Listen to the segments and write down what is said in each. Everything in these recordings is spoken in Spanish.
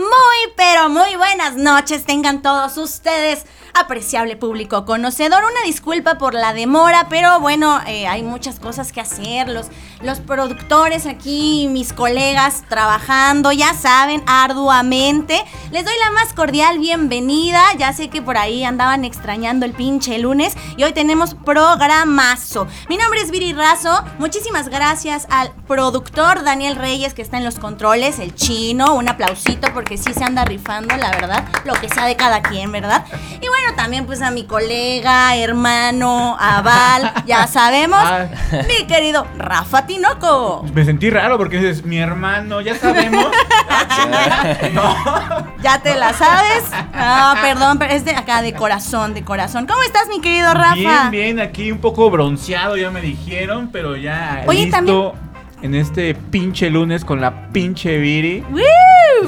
Muy, pero muy buenas noches tengan todos ustedes, apreciable público conocedor. Una disculpa por la demora, pero bueno, eh, hay muchas cosas que hacer. Los, los productores aquí, mis colegas trabajando, ya saben, arduamente. Les doy la más cordial bienvenida. Ya sé que por ahí andaban extrañando el pinche lunes y hoy tenemos programazo. Mi nombre es Viri Razo. Muchísimas gracias al productor Daniel Reyes que está en los controles, el chino. Un aplausito porque sí se anda rifando, la verdad, lo que sea de cada quien, ¿verdad? Y bueno, también pues a mi colega, hermano, Aval, ya sabemos, Ah. mi querido Rafa Tinoco. Me sentí raro porque dices, mi hermano, ya sabemos. no. ¿Ya te la sabes? Ah, perdón, pero es de acá, de corazón, de corazón. ¿Cómo estás, mi querido Rafa? Bien, bien, aquí un poco bronceado, ya me dijeron, pero ya Oye, listo también- en este pinche lunes con la pinche Viri. ¡Woo!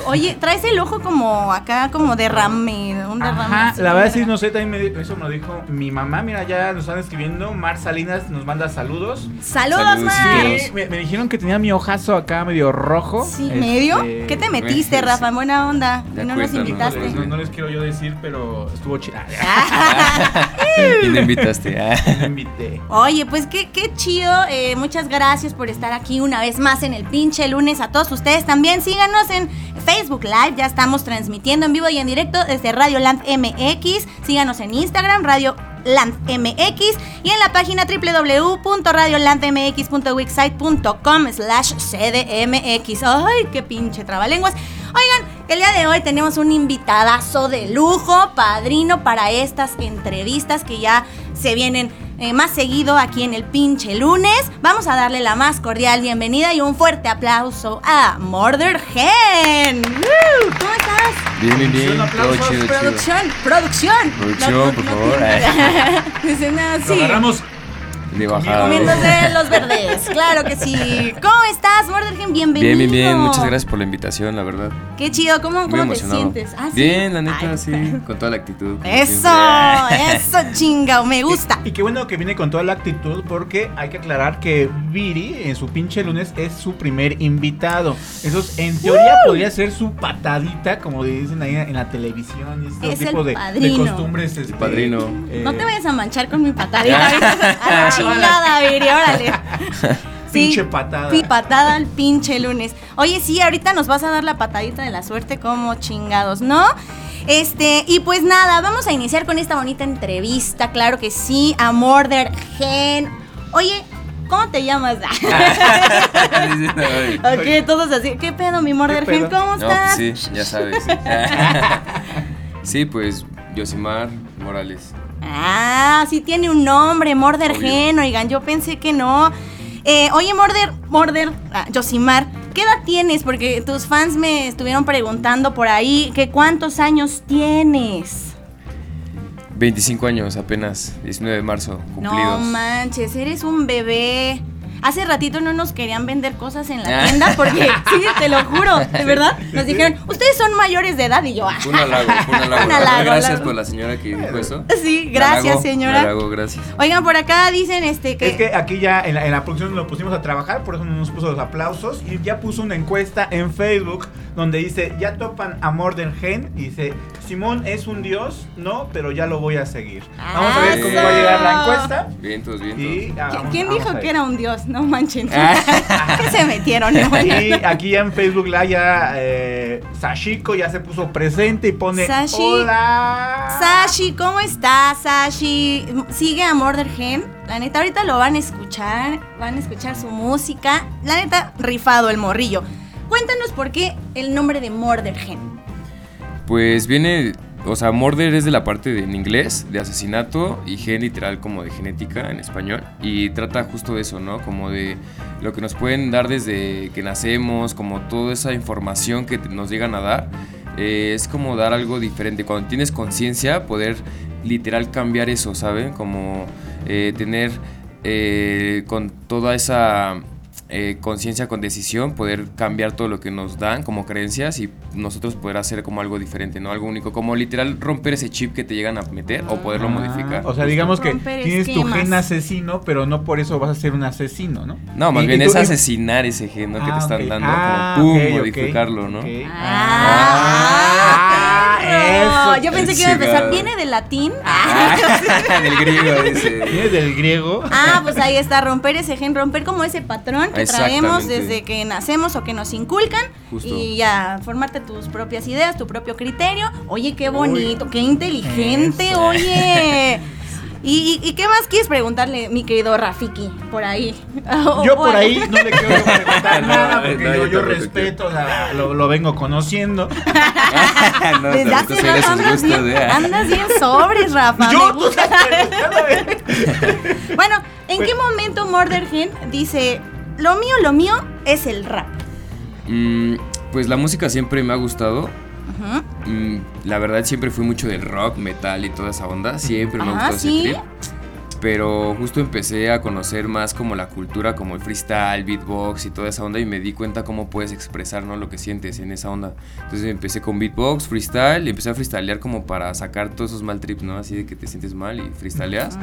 Oye, traes el ojo como acá, como derrame, un derrame. Ajá, así, la verdad sí, ¿verdad? no sé, también me, eso me lo dijo mi mamá. Mira, ya nos están escribiendo. Mar Salinas nos manda saludos. Saludos, Saludos, Mar. Sí, me, me dijeron que tenía mi ojazo acá medio rojo. Sí, Este, ¿medio? ¿Qué te metiste, sí. Rafa? En buena onda. Ya Y no nos No, invitaste. les- no- no les quiero yo decir, pero estuvo chida. Y me invitaste. ah. Me invité. Oye, pues qué, qué chido. eh, muchas gracias por estar aquí una vez más en el pinche lunes. A todos ustedes también síganos en Facebook Live. Ya estamos transmitiendo en vivo y en directo desde Radio Land MX. Síganos en Instagram, Radio Land MX y en la página www.radiolandmx.wixsite.com slash cdmx. Ay, qué pinche trabalenguas. Oigan, el día de hoy tenemos un invitadazo de lujo, padrino para estas entrevistas que ya se vienen eh, más seguido aquí en el pinche lunes. Vamos a darle la más cordial bienvenida y un fuerte aplauso a Murder Hen. ¡Woo! ¿Cómo estás? Bien, bien, bien. Todo chido. Producción, producción. Producción, por favor. Dicen Lo así. agarramos. De bajada. Comiéndose los verdes, claro que sí. ¿Cómo estás, Murdergen? Bienvenido. Bien, bien, bien. Muchas gracias por la invitación, la verdad. Qué chido, ¿cómo, cómo te sientes? Ah, ¿sí? Bien, la neta, Ay, sí. Con toda la actitud. Eso, siempre. eso, chinga, me gusta. Y qué bueno que viene con toda la actitud porque hay que aclarar que Viri en su pinche lunes es su primer invitado. Eso es, en teoría podría ser su patadita, como dicen ahí en la televisión. Y este Es tipo el de, costumbres. este, padrino. eh, No te vayas a manchar con mi patadita. Chingada, Viri, órale. Pinche patada. pi- patada al pinche lunes. Oye, sí, ahorita nos vas a dar la patadita de la suerte como chingados, ¿no? Este, y pues nada, vamos a iniciar con esta bonita entrevista, claro que sí, a Murder Gen. Oye, ¿cómo te llamas? Ok, todos así. ¿Qué pedo, mi Murder ¿Qué Gen? ¿Cómo No, estás? pues sí, ya sabes. Sí, pues Yosimar Morales. Ah, sí tiene un nombre, Morder. Gen, oigan, yo pensé que no. Eh, oye, Morder, Morder, ah, Josimar, ¿qué edad tienes? Porque tus fans me estuvieron preguntando por ahí que cuántos años tienes. 25 años apenas, 19 de marzo, No cumplidos. manches, eres un bebé. Hace ratito no nos querían vender cosas en la tienda porque, sí, te lo juro, de verdad. Nos dijeron, ustedes son mayores de edad y yo, ah, Fue un halago, fue un halago. Un halago, gracias halago. por la señora que dijo eso. Sí, gracias, halago, señora. halago, gracias. Oigan, por acá dicen este que. Es que aquí ya en la, en la producción lo pusimos a trabajar, por eso nos puso los aplausos y ya puso una encuesta en Facebook donde dice, ya topan a Morden Gen y dice, Simón es un dios, no, pero ya lo voy a seguir. Vamos a ver cómo va a llegar la encuesta. Bien, todos bien. Y, ah, ¿Qui- vamos- ¿Quién dijo que era un dios? No manchen. Ah. ¿Qué se metieron? no? Y aquí en Facebook Live ya eh, Sashiko ya se puso presente y pone Sashi. hola. Sashi, ¿cómo estás, Sashi? Sigue a Murder Gen. La neta, ahorita lo van a escuchar. Van a escuchar su música. La neta, rifado el morrillo. Cuéntanos por qué el nombre de Murder Gen. Pues viene, o sea, murder es de la parte de, en inglés, de asesinato, y gen literal como de genética en español. Y trata justo de eso, ¿no? Como de lo que nos pueden dar desde que nacemos, como toda esa información que nos llegan a dar. eh, es como dar algo diferente. Cuando tienes conciencia, poder literal cambiar eso, ¿saben? Como eh, tener eh, con toda esa eh, conciencia, con decisión, poder cambiar todo lo que nos dan como creencias y nosotros poder hacer como algo diferente, ¿no? Algo único, como literal romper ese chip que te llegan a meter o poderlo Ah, modificar. O sea, digamos que tienes tu gen asesino, pero no por eso vas a ser un asesino, ¿no? No, más Y- bien y es tú- asesinar ese gen ¿no? que Ah, te están ok. dando, Ah, como pum, ok, ok, modificarlo, ¿no? Yo pensé que iba a empezar. ¿Viene de latín? Ah, del griego Viene ese. del griego. Ah, pues ahí está, romper ese gen, romper como ese patrón que traemos desde que nacemos o que nos inculcan Justo. y ya formarte tus propias ideas, tu propio criterio. Oye, qué bonito, qué inteligente, Eso. oye. ¿Y, y, y qué más quieres preguntarle, mi querido Rafiki, por ahí? O- Yo por ahí no le quiero preguntar nada porque no, yo, respeto, o sea, lo, lo vengo conociendo. no, Desde hace de rato andas bien, ¿eh? andas bien sobres, Rafa. me Yo, tú. Bueno, ¿en Pues- qué momento Murdergen dice, lo mío, lo mío es el rap? Mm, pues la música siempre me ha gustado. Ujú. Mm, la verdad siempre fui mucho del rock, metal y toda esa onda. Siempre me Ah, gustó ¿sí? ese trip. Pero justo empecé a conocer más como la cultura, como el freestyle, beatbox y toda esa onda y me di cuenta cómo puedes expresar ¿no? lo que sientes en esa onda. Entonces empecé con beatbox, freestyle y empecé a freestylear como para sacar todos esos mal trips, ¿no? Así de que te sientes mal y freestyleas.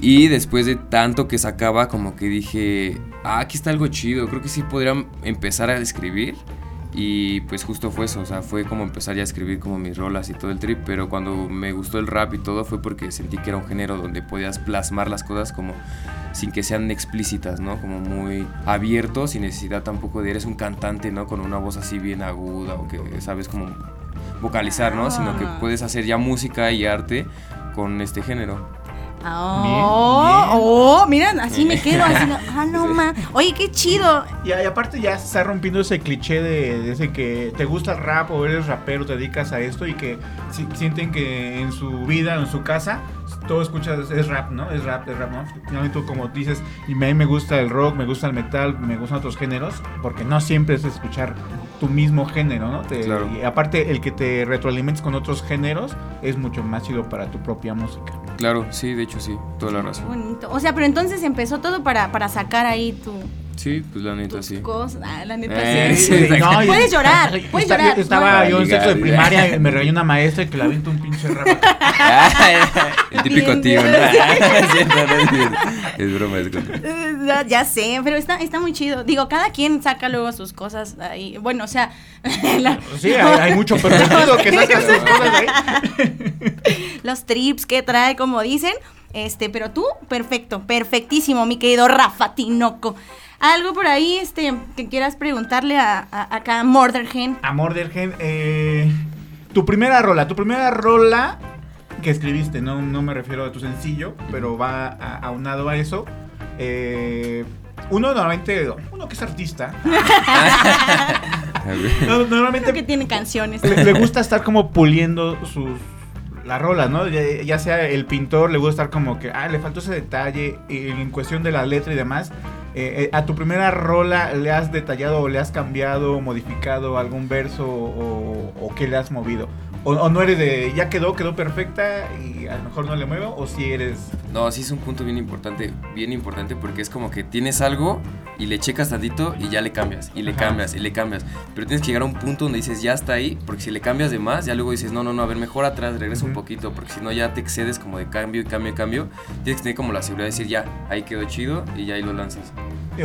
Y después de tanto que sacaba, como que dije, ah, aquí está algo chido, creo que sí podrían empezar a escribir. Y pues justo fue eso, o sea, fue como empezar ya a escribir como mis rolas y todo el trip, pero cuando me gustó el rap y todo fue porque sentí que era un género donde podías plasmar las cosas como sin que sean explícitas, ¿no? Como muy abierto, sin necesidad tampoco de eres un cantante, ¿no? Con una voz así bien aguda o que sabes como vocalizar, ¿no? Sino que Ah. puedes hacer ya música y arte con este género. Oh, Bien, bien. oh, miren, así me quedo, así, ah, no ma. Oye, qué chido. Y, y aparte ya se está rompiendo ese cliché de, de ese que te gusta el rap o eres rapero, te dedicas a esto y que si- sienten que en su vida, en su casa, todo escuchas, es rap, ¿no? Es rap, es rap, ¿no? Finalmente tú como dices, y a mí me gusta el rock, me gusta el metal, me gustan otros géneros, porque no siempre es escuchar tu mismo género, ¿no? Te- Claro. Y aparte el que te retroalimentes con otros géneros es mucho más chido para tu propia música. Claro, sí, de hecho sí, toda la razón. O sea, pero entonces empezó todo para, para sacar ahí tu, Sí, pues la neta tus sí. cosas. Ah, la neta Eh, sí. sí. No, y- Puedes llorar, puedes Está- llorar. Estaba No, yo en sexto de primaria y me regañó una maestra y que le aviento un pinche rap. el típico Bien, tío, ¿no? Es broma, es broma. Ya, ya sé, pero está, está muy chido. Digo, cada quien saca luego sus cosas ahí. Bueno, o sea, la- Sí, hay, hay mucho pervertido que saca sus cosas ahí. los trips que trae, como dicen. Este, pero tú, perfecto, perfectísimo, mi querido Rafa Tinoco. Algo por ahí, este, que quieras preguntarle a, a- acá a Murdergen. Amor del gen, eh, tu primera rola, tu primera rola que escribiste, no, no me refiero a tu sencillo, pero va a- aunado a eso. Eh, uno normalmente, uno que es artista, A no- normalmente Creo que tiene canciones. le, le gusta estar como puliendo sus las rolas, ¿no? Ya, ya sea el pintor, le gusta estar como que, ah, le faltó ese detalle en cuestión de la letra y demás. Eh, eh, a tu primera rola le has detallado o le has cambiado, modificado algún verso o, o qué le has movido. O, o no eres de, ya quedó, quedó perfecta y a lo mejor no le muevo, o si eres... No, sí es un punto bien importante, bien importante porque es como que tienes algo y le checas tantito y ya le cambias, y le Ajá. cambias, y le cambias. Pero tienes que llegar a un punto donde dices, ya está ahí, porque si le cambias de más, ya luego dices, no, no, no, a ver, mejor atrás, regresa un Ujú. poquito, porque si no ya te excedes como de cambio y cambio y cambio. Tienes que tener como la seguridad de decir, ya, ahí quedó chido y ya ahí lo lanzas.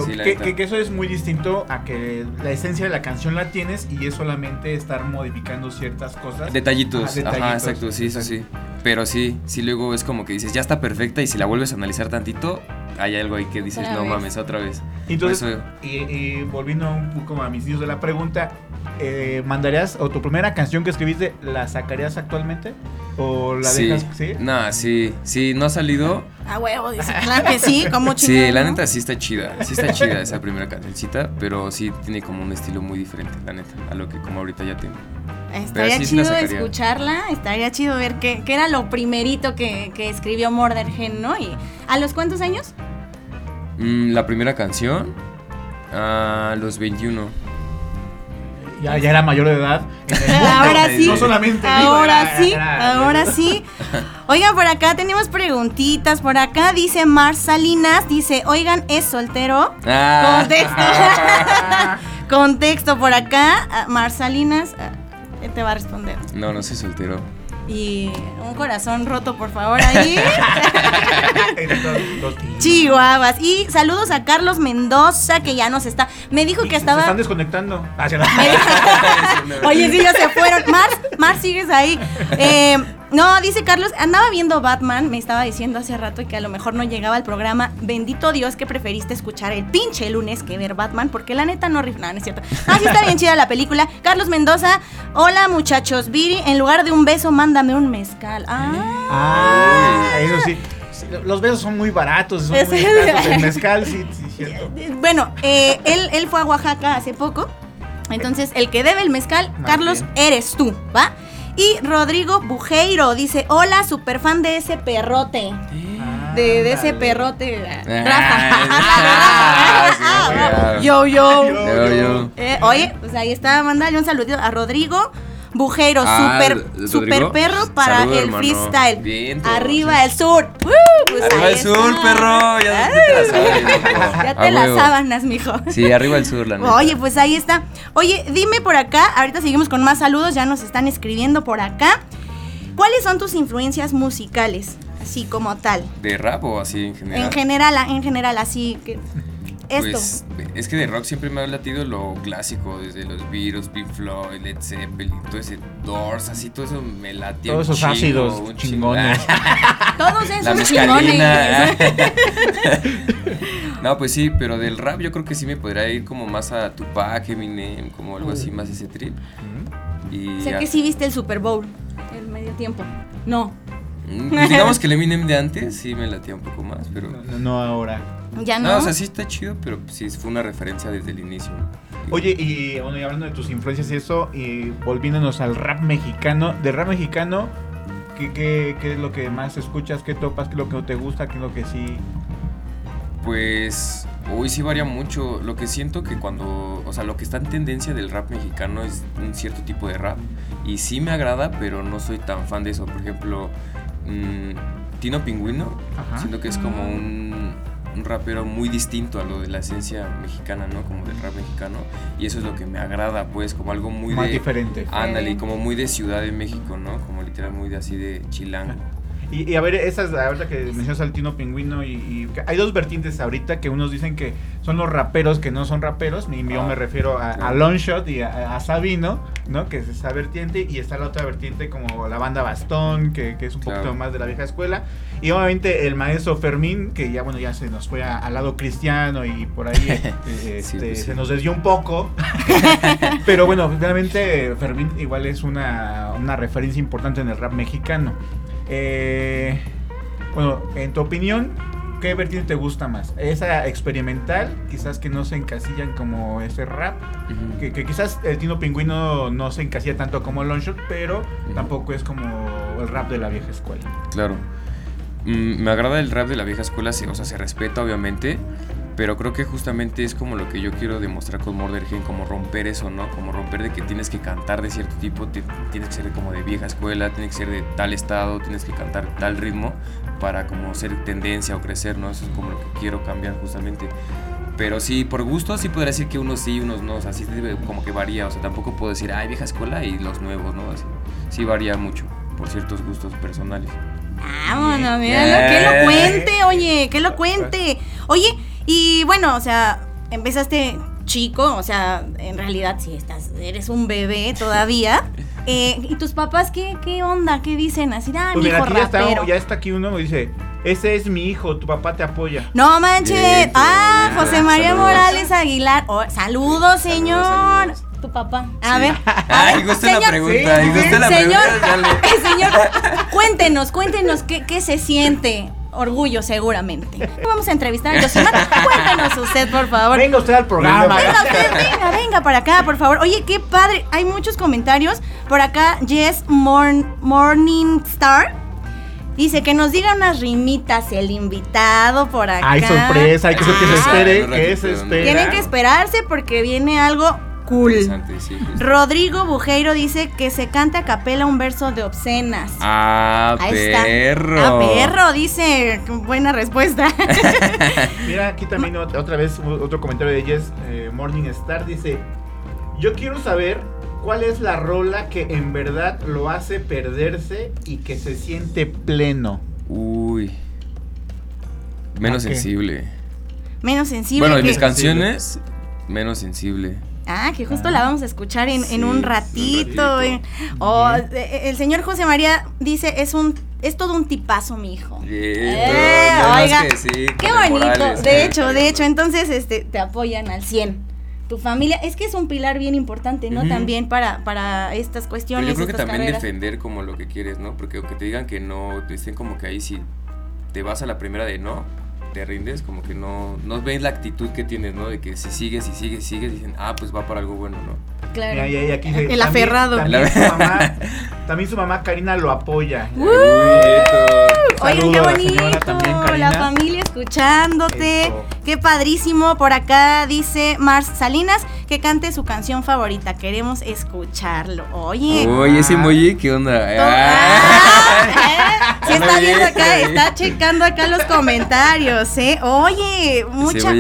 Sí, que, que- que eso es muy distinto a que la esencia de la canción la tienes y es solamente estar modificando ciertas cosas. Detallitos, Ajá, detallitos, ajá, exacto, sí, sí, sí. Pero sí, sí luego es como que dices, ya está perfecta y si la vuelves a analizar tantito, hay algo ahí que dices, no vez. mames, otra vez. Entonces, y, y volviendo un poco a mis días de la pregunta, eh, ¿mandarías o tu primera canción que escribiste la sacarías actualmente? ¿O la sí. dejas? Sí. Nah, sí, sí, no ha salido. A huevo, dice, claro que sí, como Sí, chingado, la ¿no? neta sí está chida, sí está chida esa primera cancioncita, pero sí tiene como un estilo muy diferente, la neta, a lo que como ahorita ya tengo. Estaría sí, chido escucharla, estaría chido ver qué, qué era lo primerito que, que escribió Murdergen, ¿no? Y ¿A los cuántos años? Mm, la primera canción, a los 21. Ya, ya era mayor de edad. Ahora sí. No solamente. en Ahora sí, era- era- ahora sí. Oigan, por acá tenemos preguntitas. Por acá dice Mar Salinas, dice, oigan, ¿es soltero? Ah. Contexto. Contexto por acá. ah, Mar Salinas ah, te va a responder. No, no soy soltero. Y un corazón roto, por favor, ahí. Chihuahuas. Y saludos a Carlos Mendoza, que ya nos está. Me dijo que Se estaba. están desconectando. Hacia la- Oye, sí, ya se fueron. Mars, Mars, sigues ahí. Eh, no, dice Carlos, andaba viendo Batman, me estaba diciendo hace rato que a lo mejor no llegaba al programa. Bendito Dios que preferiste escuchar el pinche lunes que ver Batman, porque la neta no rif- No, no es cierto. Ah, sí está bien chida la película. Carlos Mendoza, hola muchachos. Viri, en lugar de un beso, mándame un mezcal. Ah. Ah, eso sí. Los besos son muy baratos, son muy escasos. El mezcal, sí, sí, cierto. Bueno, eh, él, él fue a Oaxaca hace poco. Entonces, el que debe el mezcal, Más Carlos, bien. eres tú, ¿va? Y Rodrigo Bujeiro dice, hola, super fan de ese perrote. De, de ese perrote. Ah, Rafa. sí, yo, yo. Yo, yo. Eh, oye, pues ahí está, mandale un saludito a Rodrigo Bujeiro, Ah, super, super perro para Saludo, el hermano. freestyle. Bien, Arriba sí. el sur. ¡Uh! Pues Arriba el sur, está. perro. Ya, ya te. Ya las huevo. sábanas, mijo. Sí, arriba el sur, la neta. Oye, pues ahí está. Oye, dime por acá, ahorita seguimos con más saludos, ya nos están escribiendo por acá. ¿Cuáles son tus influencias musicales? Así como tal. ¿De rap o así en general? En general, en general, así que. Esto. Pues es que de rock siempre me ha latido lo clásico, desde los Beatles, Pink Floyd, Led Zeppelin, todo ese Doors, así todo eso me latía. Todos un esos chingo, ácidos un chingones. chingo. Todos La esos chingones. no, pues sí, pero del rap yo creo que sí me podría ir como más a Tupac, Eminem, como algo así, más ese trip. Y Sé ya- que sí viste el Super Bowl, el medio tiempo. No, Mm, pues digamos que el Eminem de antes sí me latía un poco más, pero... No, no ahora. Ya no. No, o sea, sí está chido, pero pues sí fue una referencia desde el inicio. Oye, y bueno, y hablando de tus influencias y eso, y volviéndonos al rap mexicano, de rap mexicano, ¿qué, qué, qué es lo que más escuchas? ¿Qué topas? ¿Qué es lo que no te gusta? ¿Qué es lo que sí? Pues, uy, sí varía mucho. Lo que siento que cuando, o sea, lo que está en tendencia del rap mexicano es un cierto tipo de rap. Y sí me agrada, pero no soy tan fan de eso. Por ejemplo, mm, Tino Pingüino, Ajá. siento que es como un, un rapero muy distinto a lo de la esencia mexicana, ¿no? Como del rap mexicano. Y eso es lo que me agrada, pues, como algo muy Más de... diferente. Ándale, y como muy de Ciudad de México, ¿no? Como literal muy de así de chilango. Y, y a ver, esas, ahorita que mencionas al Tino Pingüino, y, y hay dos vertientes ahorita que unos dicen que son los raperos que no son raperos, y yo Ah, me refiero a, a claro. Longshot y a, a Sabino, ¿no? Que es esa vertiente, y está la otra vertiente como la banda Bastón, que, que es un Claro. poquito más de la vieja escuela, y obviamente el maestro Fermín, que ya bueno, ya se nos fue a- al lado cristiano y por ahí Sí, este, pues sí. se nos desvió un poco, pero bueno, realmente Fermín igual es una, una referencia importante en el rap mexicano. Eh, bueno, en tu opinión, ¿qué vertiente te gusta más? ¿Esa experimental? Quizás que no se encasillan como ese rap. Que quizás el Tino Pingüino no se encasilla tanto como Longshot, pero tampoco es como el rap de la vieja escuela. Claro. Mm, me agrada el rap de la vieja escuela, o sea, se respeta obviamente, pero creo que justamente es como lo que yo quiero demostrar con Murder Gen, como romper eso, ¿no? Como romper de que tienes que cantar de cierto tipo, ti- tienes que ser como de vieja escuela, tienes que ser de tal estado, tienes que cantar tal ritmo para como ser tendencia o crecer, ¿no? Eso es como lo que quiero cambiar justamente. Pero sí, por gusto sí podría decir que unos sí, unos no, o sea, sí como que varía, o sea, tampoco puedo decir, ay, vieja escuela y los nuevos, ¿no? Así, sí varía mucho por ciertos gustos personales. Vámonos, mira, que lo Bien. cuente, oye, que lo cuente. Oye, y bueno, o sea, empezaste chico, o sea, en realidad sí estás, eres un bebé todavía. Eh, ¿Y tus papás qué, qué onda? ¿Qué dicen? Así, ah, Pues mi hijo ya está, ya está aquí uno dice, ese es mi hijo, tu papá te apoya. No manches. Ah. José María Saludos. Morales Aguilar. Oh, saludos, señor. saludos. Tu papá. A Sí. ver. a Ay, ver, gusta la señor. pregunta, gusta la señor, pregunta, señor, cuéntenos, cuéntenos qué, qué se siente. Orgullo, seguramente. Vamos a entrevistar a Yosimar. Cuéntenos usted, por favor. Venga usted al programa. Venga usted, venga, venga para acá, por favor. Oye, qué padre. Hay muchos comentarios. Por acá, Jess Morn, Morningstar. Dice que nos diga unas rimitas el invitado por acá. Hay sorpresa, hay que, que se Ah. espere, que se ¿no? espere. Tienen que esperarse porque viene algo cool. Sí. Rodrigo Bujeiro dice que se cante a capela un verso de obscenas. Ah, Ahí está. perro. Ah, perro, dice. Buena respuesta. Mira, aquí también ot- otra vez otro comentario de Jess eh, Morning Star dice, yo quiero saber cuál es la rola que en verdad lo hace perderse y que se siente pleno. Uy. Menos sensible. Menos sensible. Bueno, en mis canciones, menos sensible. Ah, que justo la vamos a escuchar en, en Sí, un un ratito. ratito. eh. Oh, eh, el señor José María dice, es un es todo un tipazo, mi hijo. Eh, más oiga, que sí, qué bonito. De eh, hecho, de hecho, entonces este te apoyan al 100. Tu familia, es que es un pilar bien importante, ¿no? También para, para estas Pero cuestiones. yo creo que también carreras. defender como lo que quieres, ¿no? Porque aunque te digan que no, te estén como que ahí si te vas a la primera de no, te rindes, como que no, no ven la actitud que tienes, ¿no? De que si sigues y sigues, sigues, dicen, ah, pues va para algo bueno, ¿no? Claro. Mira, y- y aquí dice, El también- aferrado. También, su mamá, también su mamá Karina lo apoya. Oigan, qué la bonito. también, la familia escuchándote. Eso. Qué padrísimo. Por acá dice Mars Salinas que cante su canción favorita. Queremos escucharlo. Oye. Oye, ese emoji, ¿qué onda? Ah. Ah, ¿eh? Sí Anda está viendo acá, está checando acá los comentarios, ¿eh? Oye, mucha,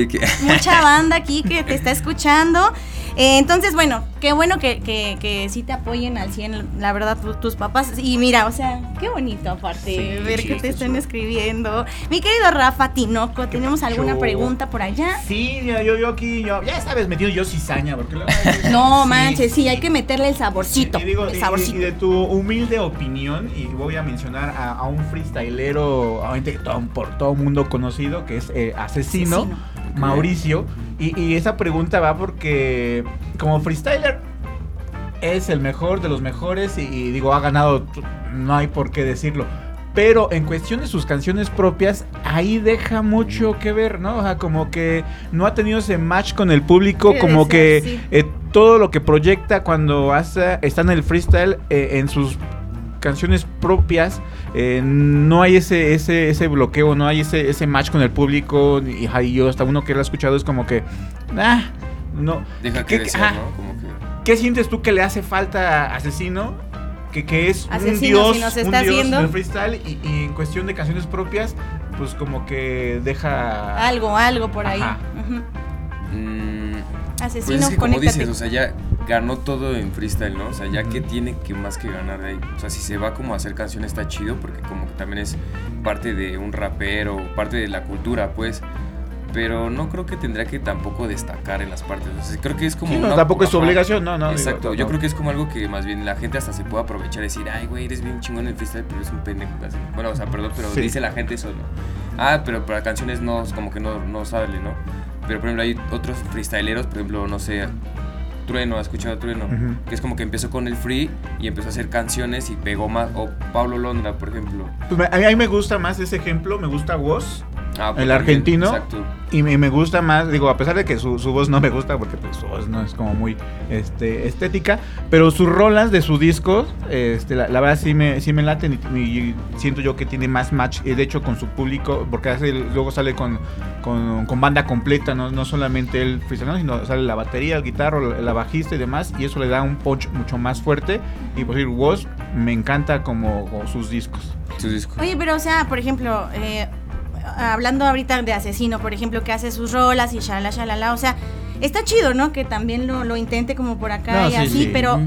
mucha banda aquí que te está escuchando. Eh, entonces, bueno, qué bueno que, que, que sí te apoyen al 100, la verdad, tu- tus papás. Y mira, o sea, qué bonito aparte Sí, ver sí, que te chulo. escribiendo. Mi querido Rafa Tinoco, ¿tenemos alguna pregunta por allá? Sí, yo, yo aquí, yo, ya sabes, metido yo cizaña, porque luego- No Sí, manches, sí, hay que meterle el saborcito. Y, digo, el saborcito. y de tu humilde opinión, y voy a mencionar a, a un freestylero, obviamente por todo mundo conocido, que es eh, Asesino, Asesino. Mauricio. Y, y esa pregunta va porque como freestyler es el mejor de los mejores y, y digo, ha ganado, no hay por qué decirlo. Pero en cuestión de sus canciones propias, ahí deja mucho que ver, ¿no? O sea, como que no ha tenido ese match con el público, como que sí. eh, todo lo que proyecta cuando hace, está en el freestyle, eh, en sus canciones propias, eh, no hay ese, ese, ese bloqueo, no hay ese, ese match con el público. Y, yo hasta uno que lo ha escuchado es como que, ah, no. Deja ¿Qué- que desear, ah, ¿no? Como que... ¿Qué sientes tú que le hace falta a Asesino? Que, que es un Asesino, dios, si nos un estás dios del freestyle y, y en cuestión de canciones propias, pues como que deja... Algo, algo por ahí. Ajá. Mm, Asesino, Pues es que como conéctate. dices, o sea, ya ganó todo en freestyle, ¿no? O sea, ya que tiene que más que ganar de ahí. O sea, si se va como a hacer canciones está chido porque como que también es parte de un rapero, parte de la cultura, pues. Pero no creo que tendría que tampoco destacar en las partes. O sea, creo que es como Sí, no, una- tampoco es su obligación, no, no. digo, Exacto, no, yo creo que es como algo que más bien la gente hasta se puede aprovechar y decir, ay, güey, eres bien chingón en el freestyle, pero eres un pendejo. así. Bueno, o sea, perdón, pero Sí. dice la gente eso, ¿no? Ah, pero para canciones no, como que no, no sale, ¿no? Pero por ejemplo, hay otros freestyleros, por ejemplo, no sé, Trueno, ¿has escuchado Trueno? Que es como que empezó con el free y empezó a hacer canciones y pegó más. O Pablo Londra, por ejemplo. Pues me- a, mí, a mí me gusta más ese ejemplo, me gusta Woz. Ah, pues El también, argentino. Exacto. Y me, me gusta más, digo, a pesar de que su, su voz no me gusta, porque pues, su voz no es como muy este, estética, pero sus rolas de sus discos, este, la, la verdad sí me, sí me laten y, y siento yo que tiene más match, eh, de hecho, con su público, porque hace, luego sale con, con, con banda completa, ¿no? no solamente el freestyle, sino sale la batería, el guitarro, la, la bajista y demás, y eso le da un punch mucho más fuerte. Y por decir, Woz me encanta como, como sus discos. Sus discos. Oye, pero o sea, por ejemplo, eh, hablando ahorita de asesino, por ejemplo, que hace sus rolas y shalala, shalala, o sea, está chido, ¿no? Que también lo, lo intente como por acá No, y sí, así, sí. pero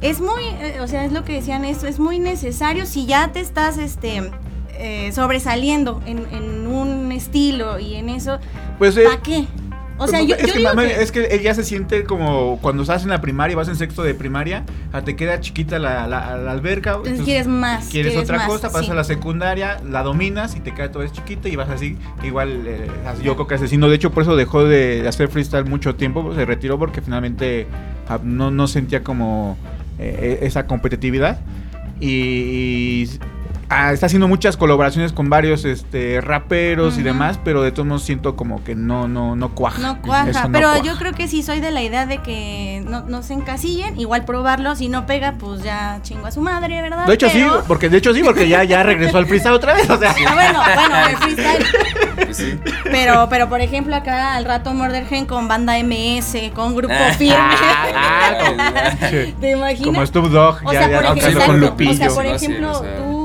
es muy, eh, o sea, es lo que decían esto, es muy necesario si ya te estás, este, eh, sobresaliendo en, en un estilo y en eso, Pues eh, ¿para qué? O sea, Pues, yo, es, yo que, digo mamá, que- es que él ya se siente como cuando estás en la primaria, vas en sexto de primaria, ah, te queda chiquita la, la- la alberca. Entonces quieres más, Quieres quieres otra más, cosa, pasas sí. a la secundaria, la dominas y te queda todo es chiquita y vas así. Igual, eh, yo creo que asesino. De hecho, por eso dejó de, hacer freestyle mucho tiempo, se retiró porque finalmente ah, no, no sentía como eh, esa competitividad. Y, y, ah, está haciendo muchas colaboraciones con varios este, raperos y demás, pero de todos modos siento como que no, no, no cuaja. No cuaja, Eso no pero cuaja. yo creo que sí soy de la idea de que no, no se encasillen, igual probarlo, si no pega, pues ya chingo a su madre, ¿verdad? De hecho sí, porque de hecho sí, porque ya, ya regresó al freestyle otra vez, o sea. Ah, bueno, bueno, el freestyle. Pues sí. Pero, pero por ejemplo, acá al rato Murder Gen con banda MS, con grupo firme. Ah, Sí. ¿Te imaginas? Como Snoop Dogg, O ya, sea, ya por tocando ejemplo, con exacto. Lupillo. o sea, por ejemplo, o sea. ¿tú, ¿tú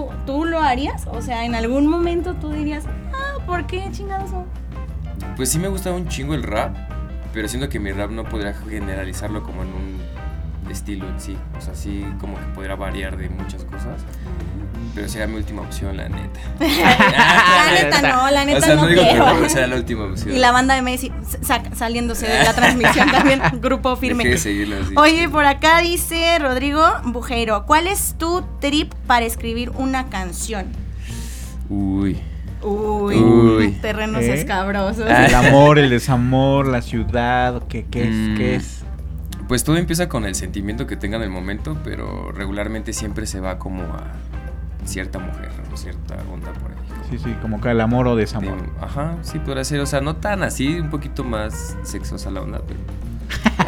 O sea, en algún momento tú dirías, ah, ¿por qué chingados? Pues sí me gusta un chingo el rap, pero siento que mi rap no podría generalizarlo como en un estilo en sí. O sea, sí como que podría variar de muchas cosas. Pero sería mi última opción, la neta. La neta no, la neta o sea, no, no digo que quiero. no, será la última opción. Y la banda de Messi sa- saliéndose de la transmisión también, grupo firme. Dejé de seguirlo así. Oye, por acá dice Rodrigo Bujeiro, ¿cuál es tu trip para escribir una canción? Uy. Uy, Uy. terrenos ¿Eh? escabrosos. El amor, el desamor, la ciudad, ¿qué, qué es? Mm. ¿Qué es? Pues todo empieza con el sentimiento que tenga en el momento, pero regularmente siempre se va como a cierta mujer o cierta onda por ahí. como Sí, sí, como que el amor o de- desamor. ajá, sí, podría ser. O sea, no tan así, un poquito más sexosa la onda, pero.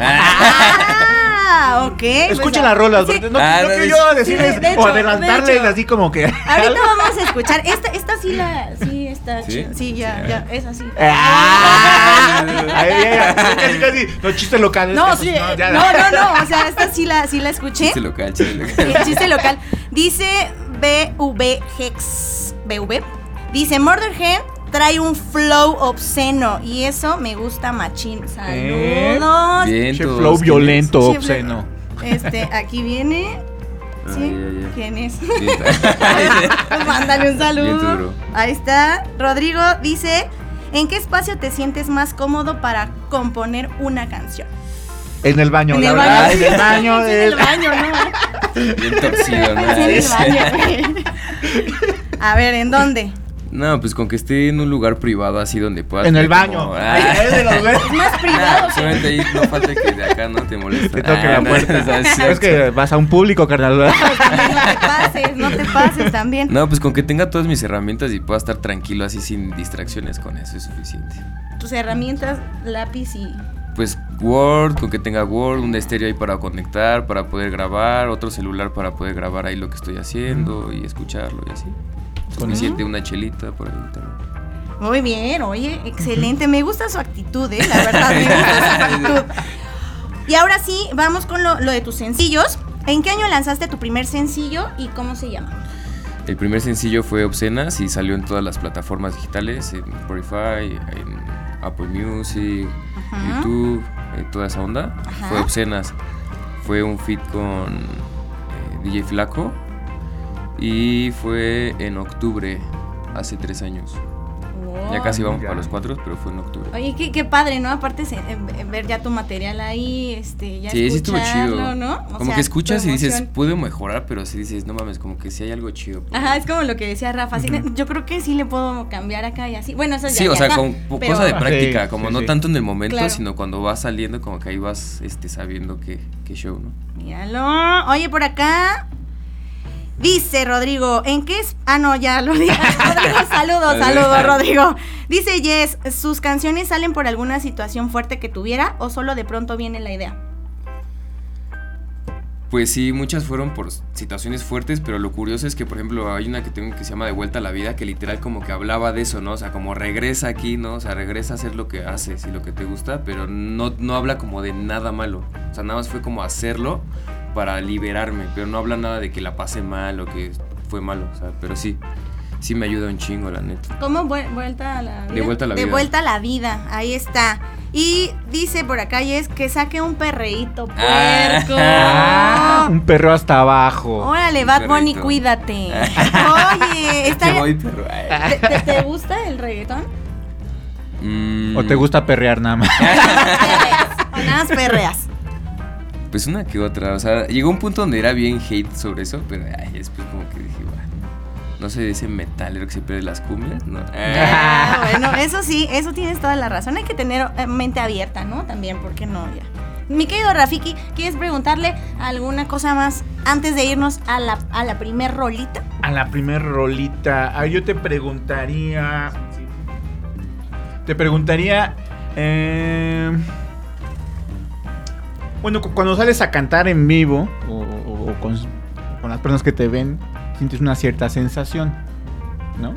Ah, ok. pues, Escuchen las rolas, sí. porque no, Ah, no no, quiero yo decirles de hecho, o de adelantarles así como que. Ahorita vamos a escuchar. Esta, esta sí la. Sí, está ¿Sí? chida. Sí, ya, Sí. ya, es así. ¡Ah! Casi, casi. Los chistes locales. No, sí. no, ya. No, no, no. O sea, esta sí la, sí la escuché. Chiste local, chiste local. El chiste local. Dice BV Hex. BV. Dice Murder Hen trae un flow obsceno. Y eso me gusta machín. ¿Eh? Saludos. Bien, flow violento, obsceno. Este, aquí viene. ¿Sí? Ay, ay, ay. ¿Quién es? Pues Mándale un saludo. Ahí está. Rodrigo dice: ¿En qué espacio te sientes más cómodo para componer una canción? En el baño, En la el verdad. baño. En el baño. Sí, en el baño, ¿no? Bien torcido, ¿no? Sí, en el baño, güey. A ver, ¿en dónde? No, pues con que esté en un lugar privado así donde puedas. En el baño. como- Ah. es de los güeyes. Es más privado. pues, obviamente ahí no falta que de acá no te moleste. Te toque Ah, la no, puerta. es Es que vas a un público, carnal. No te pases, no te pases también. No, pues con que tenga todas mis herramientas y pueda estar tranquilo así sin distracciones, con eso es suficiente. Tus herramientas, lápiz y. Pues Word, con que tenga Word, un estéreo ahí para conectar, para poder grabar, otro celular para poder grabar ahí lo que estoy haciendo y escucharlo y así. Con una chelita por ahí también. Muy bien, oye, excelente. Me gusta su actitud, ¿eh? La verdad, me gusta su actitud. Y ahora sí, vamos con lo, lo de tus sencillos. ¿En qué año lanzaste tu primer sencillo y cómo se llama? El primer sencillo fue Obscenas y salió en todas las plataformas digitales, en Spotify, en Apple Music, Ajá. YouTube, eh, toda esa onda. Ajá. Fue Obscenas. Fue un feat con eh, DJ Flaco y fue en octubre, hace tres años. Ya casi vamos para los cuatro, pero fue en octubre. Oye, qué, qué padre, ¿no? Aparte, se- eh, ver ya tu material ahí, este, ya Sí, sí estuvo chido. ¿no? O como sea, que escuchas y dices, puedo mejorar, pero si dices, no mames, como que si hay algo chido. Ajá, ahí". es como lo que decía Rafa. sí, Yo creo que sí le puedo cambiar acá y así. Bueno, eso ya Sí, ya o sea, está, con pero- cosa de práctica, sí, como sí, no sí. tanto en el momento, Claro. sino cuando vas saliendo, como que ahí vas este, sabiendo qué, qué show, ¿no? Míralo. Oye, por acá. Dice Rodrigo, ¿en qué es? Ah, no, ya lo dije. Rodrigo, saludos, saludos, Rodrigo. Dice Jess, ¿sus canciones salen por alguna situación fuerte que tuviera o solo de pronto viene la idea? Pues sí, muchas fueron por situaciones fuertes, pero lo curioso es que, por ejemplo, hay una que tengo que se llama De vuelta a la vida, que literal como que hablaba de eso, ¿no? O sea, como regresa aquí, ¿no? O sea, regresa a hacer lo que haces y lo que te gusta, pero no, no habla como de nada malo. O sea, nada más fue como hacerlo para liberarme, pero no habla nada de que la pasé mal o que fue malo, o sea, pero sí, sí me ayuda un chingo, la neta. ¿Cómo Vuel- vuelta a la vida? De vuelta a la De vida. vuelta a la vida, ahí está. Y dice por acá Jess que saque un perreíto Ah. puerco. Ah, un perro hasta abajo. Órale, Un Bad Bunny, cuídate. Oye, está Te voy. ¿Te, te- te gusta el reggaetón? Mm, ¿O te gusta perrear nada más? O nada más perreas. Pues una que otra, o sea, llegó un punto donde era bien hate sobre eso, pero ay, después como que dije, "Bueno, no sé, ese metalero que se pierde las cumbias, ¿no? Ah, bueno, eso sí, eso tienes toda la razón. Hay que tener eh, mente abierta, ¿no? También, ¿por qué no? Ya. Mi querido Rafiki, ¿quieres preguntarle alguna cosa más antes de irnos a la, a la primer rolita? A la primer rolita. Ah, yo te preguntaría. Te preguntaría. eh, bueno, cu- cuando sales a cantar en vivo o, o- o con, con las personas que te ven, sientes una cierta sensación, ¿no?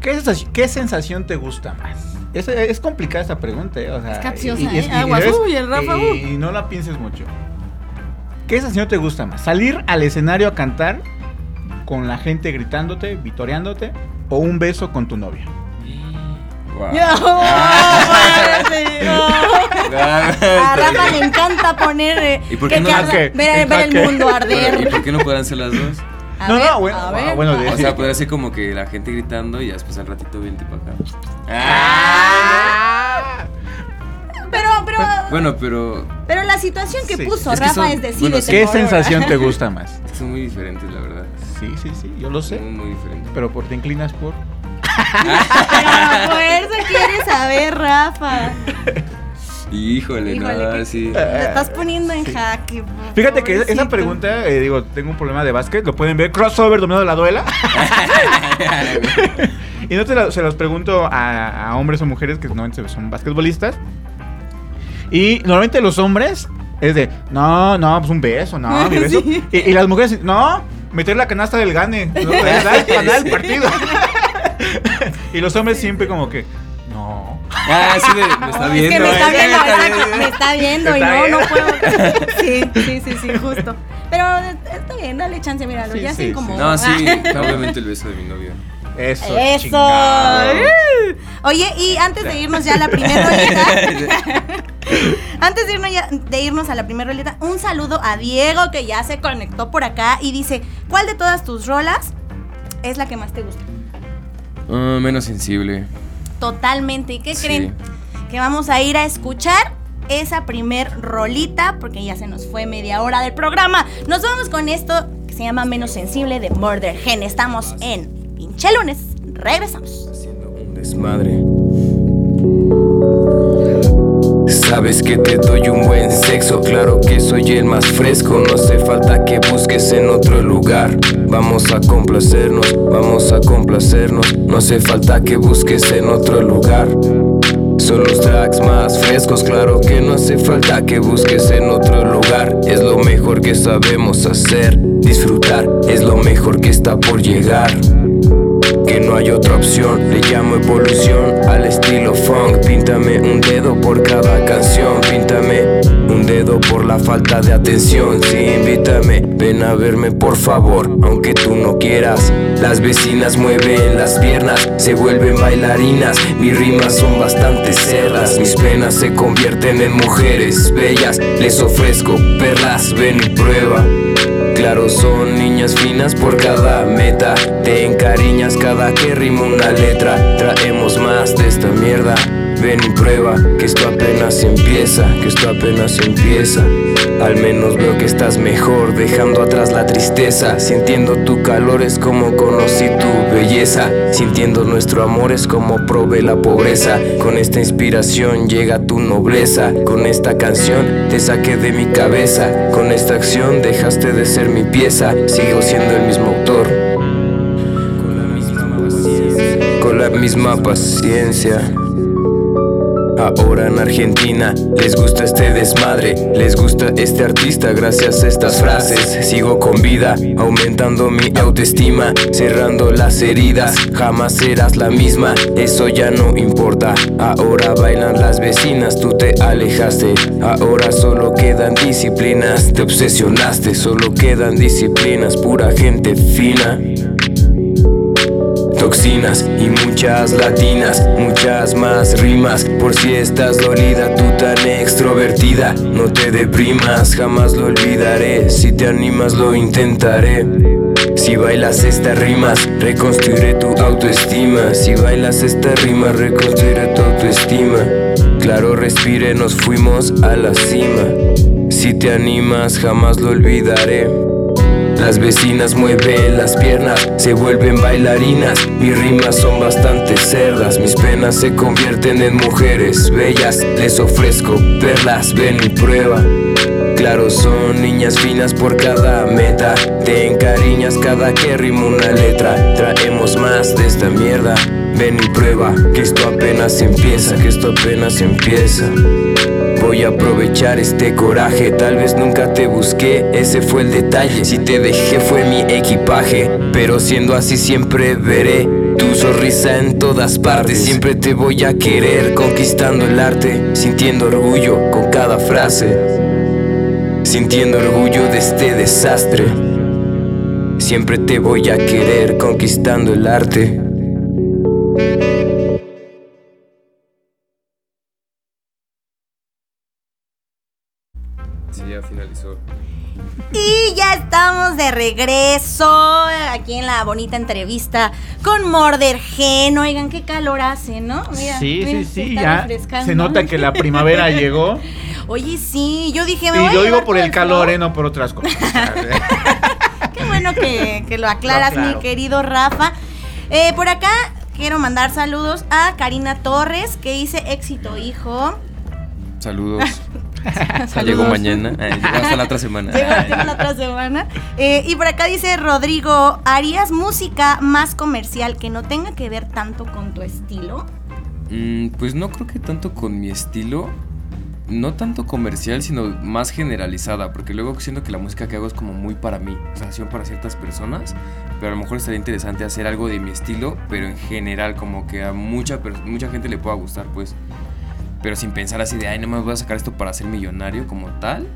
¿Qué sensación, qué sensación te gusta más? Es, es complicada esta pregunta, ¿eh? O sea, Es capciosa, y- y- ¿eh? y- uy, el Rafa, y, uh. y no la pienses mucho. ¿Qué sensación te gusta más? ¿Salir al escenario a cantar con la gente gritándote, vitoreándote? ¿O un beso con tu novia? Wow. A Rafa le encanta poner eh, ¿Y por que- qué no que arda- ¿Qué? ver, ver el mundo ¿Y arder. por qué no podrán ser las dos? A No, ver, no, bueno, a ah, bueno, de- O sea, podría ser como que la gente gritando y después al ratito vente para acá. Ah. Pero, pero, Bueno, pero pero la situación que Sí. puso Es que Rafa son- es bueno, decídete sí. ¿Qué sensación te gusta más? son muy diferentes, la verdad. Sí, sí, sí, yo lo sé. Muy, muy diferentes. Pero por te inclinas por. Pero fuerza quieres saber, Rafa. Híjole, Híjole, no, que sí. te estás poniendo en jaque. Fíjate que esa pregunta, eh, digo, tengo un problema de básquet, lo pueden ver, crossover dominado la duela. y no te la- se los pregunto a, a hombres o mujeres que normalmente son basquetbolistas. Y normalmente los hombres es de, no, no, pues un beso, no, mi beso. Sí. Y, y las mujeres, no, meter la canasta del gane, no, ganar el partido. y los hombres siempre como que, no. Ah, sí, me, me está Es viendo. que me está ¿eh? viendo, exacto, me está viendo y Está no, no puedo. Sí, sí, sí, sí, justo. Pero está bien, dale chance, míralo, Sí, ya sí, se sí. incomodó. No, sí, obviamente el beso de mi novia. Eso. Eso. chingado. Oye, y antes de irnos ya a la primera roleta, antes de irnos, ya- de irnos a la primera roleta, un saludo a Diego que ya se conectó por acá y dice, ¿cuál de todas tus rolas es la que más te gusta? Ah, menos sensible. Totalmente. ¿Y qué Sí. creen? Que vamos a ir a escuchar esa primer rolita porque ya se nos fue media hora del programa. Nos vamos con esto que se llama Menos Sensible de Murder Gen. Estamos en Pinche Lunes. Regresamos. Haciendo un desmadre. Sabes que te doy un buen sexo, claro que soy el más fresco, no hace falta que busques en otro lugar. Vamos a complacernos, vamos a complacernos, no hace falta que busques en otro lugar. Son los tracks más frescos, claro que no hace falta que busques en otro lugar. Es lo mejor que sabemos hacer, disfrutar, es lo mejor que está por llegar que no hay otra opción. Le llamo evolución al estilo funk. Píntame un dedo por cada canción. Píntame dedo por la falta de atención. Sí, invítame, ven a verme por favor, aunque tú no quieras. Las vecinas mueven las piernas, se vuelven bailarinas. Mis rimas son bastante cerdas. Mis penas se convierten en mujeres bellas. Les ofrezco perlas, ven y prueba. Claro, son niñas finas por cada meta. Te encariñas cada que rima una letra. Traemos más de esta mierda. Ven y prueba que esto apenas empieza, que esto apenas empieza. Al menos veo que estás mejor, dejando atrás la tristeza. Sintiendo tu calor es como conocí tu belleza. Sintiendo nuestro amor es como probé la pobreza. Con esta inspiración llega tu nobleza. Con esta canción te saqué de mi cabeza. Con esta acción dejaste de ser mi pieza. Sigo siendo el mismo autor. Con la misma paciencia. Con la misma paciencia. Ahora en Argentina les gusta este desmadre, les gusta este artista gracias a estas frases. Sigo con vida, aumentando mi autoestima, cerrando las heridas. Jamás serás la misma, eso ya no importa. Ahora bailan las vecinas, tú te alejaste. Ahora solo quedan disciplinas, te obsesionaste, solo quedan disciplinas, pura gente fina toxinas y muchas latinas, muchas más rimas. Por si estás dolida, tú tan extrovertida, no te deprimas, jamás lo olvidaré. Si te animas, lo intentaré. Si bailas estas rimas, reconstruiré tu autoestima. Si bailas estas rimas, reconstruiré tu autoestima. Claro, respire, nos fuimos a la cima. Si te animas, jamás lo olvidaré. Las vecinas mueven las piernas, se vuelven bailarinas. Mis rimas son bastante cerdas, mis penas se convierten en mujeres bellas. Les ofrezco perlas, ven y prueba. Claro, son niñas finas por cada meta. Te encariñas cada que rima una letra. Traemos más de esta mierda. Ven y prueba que esto apenas empieza, que esto apenas empieza. Voy a aprovechar este coraje, tal vez nunca te busqué, ese fue el detalle. Si te dejé fue mi equipaje. Pero siendo así siempre veré tu sonrisa en todas partes. Siempre te voy a querer conquistando el arte, sintiendo orgullo con cada frase. Sintiendo orgullo de este desastre. Siempre te voy a querer conquistando el arte. Finalizó. Y ya estamos de regreso aquí en la bonita entrevista con Morder Gen. Oigan, qué calor hace, ¿no? Mira, sí, mira, sí, sí, ya se nota que la primavera llegó. Oye, sí, yo dije, me Y voy a lo digo por el calor, eh, no por otras cosas. Qué bueno que, que lo aclaras, mi querido Rafa. Eh, por acá quiero mandar saludos a Karina Torres, que dice éxito, hijo. Saludos. Saludos. Llego mañana. Eh, llego hasta la otra semana. Llego llego la otra semana. Eh, y por acá dice Rodrigo, ¿harías música más comercial que no tenga que ver tanto con tu estilo? Mm, pues no creo que tanto con mi estilo. No tanto comercial, sino más generalizada. Porque luego siento que la música que hago es como muy para mí. O sea, sí para ciertas personas. Pero a lo mejor estaría interesante hacer algo de mi estilo. Pero en general, como que a mucha, mucha gente le pueda gustar, pues. Pero sin pensar así de, ay, no me voy a sacar esto para ser millonario como tal.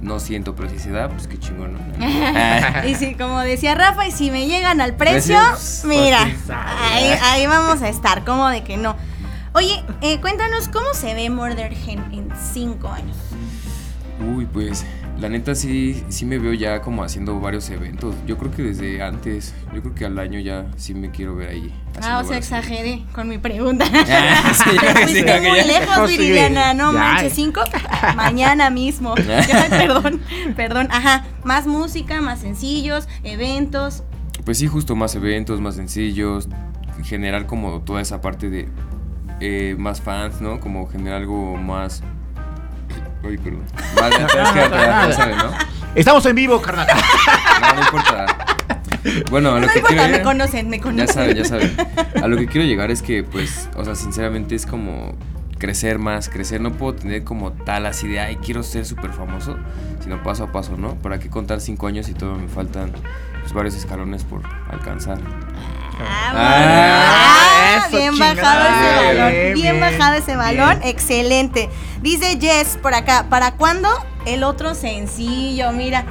No siento, pero si se da, pues qué chingón, ¿no? Y sí, como decía Rafa, y si me llegan al precio, Precios, mira, ahí, ahí vamos a estar, como de que no. Oye, eh, cuéntanos cómo se ve Murder Gen en cinco años. Uy, pues la neta sí, sí me veo ya como haciendo varios eventos. Yo creo que desde antes, yo creo que al año ya sí me quiero ver ahí. Ah, o sea, exageré con mi pregunta. Ah, sí, que sí, fuiste creo que muy ya. lejos, sí, Viridiana, no ya. manches, cinco, mañana mismo. Ya, perdón, perdón, ajá, más música, más sencillos, eventos. Pues sí, justo más eventos, más sencillos, generar como toda esa parte de eh, más fans, ¿no? Como generar algo más... Uy, perdón. Más, es que ya- ya sabes, ¿no? Estamos en vivo, carnal. No, no importa. Bueno, a lo No que importa, quiero me llegar- conocen, me Ya conocen. saben, ya saben. A lo que quiero llegar es que, pues, o sea, sinceramente es como crecer más, crecer. No puedo tener como tal así de, ay, quiero ser súper famoso, sino paso a paso, ¿no? ¿Para qué contar cinco años y todavía me faltan pues, varios escalones por alcanzar? Ah, Ah, ah, eso, bien chingada. bajado ese balón. bien, bajado ese balón. bien. Excelente. Dice Jess por acá, ¿para cuándo el otro sencillo? Mira.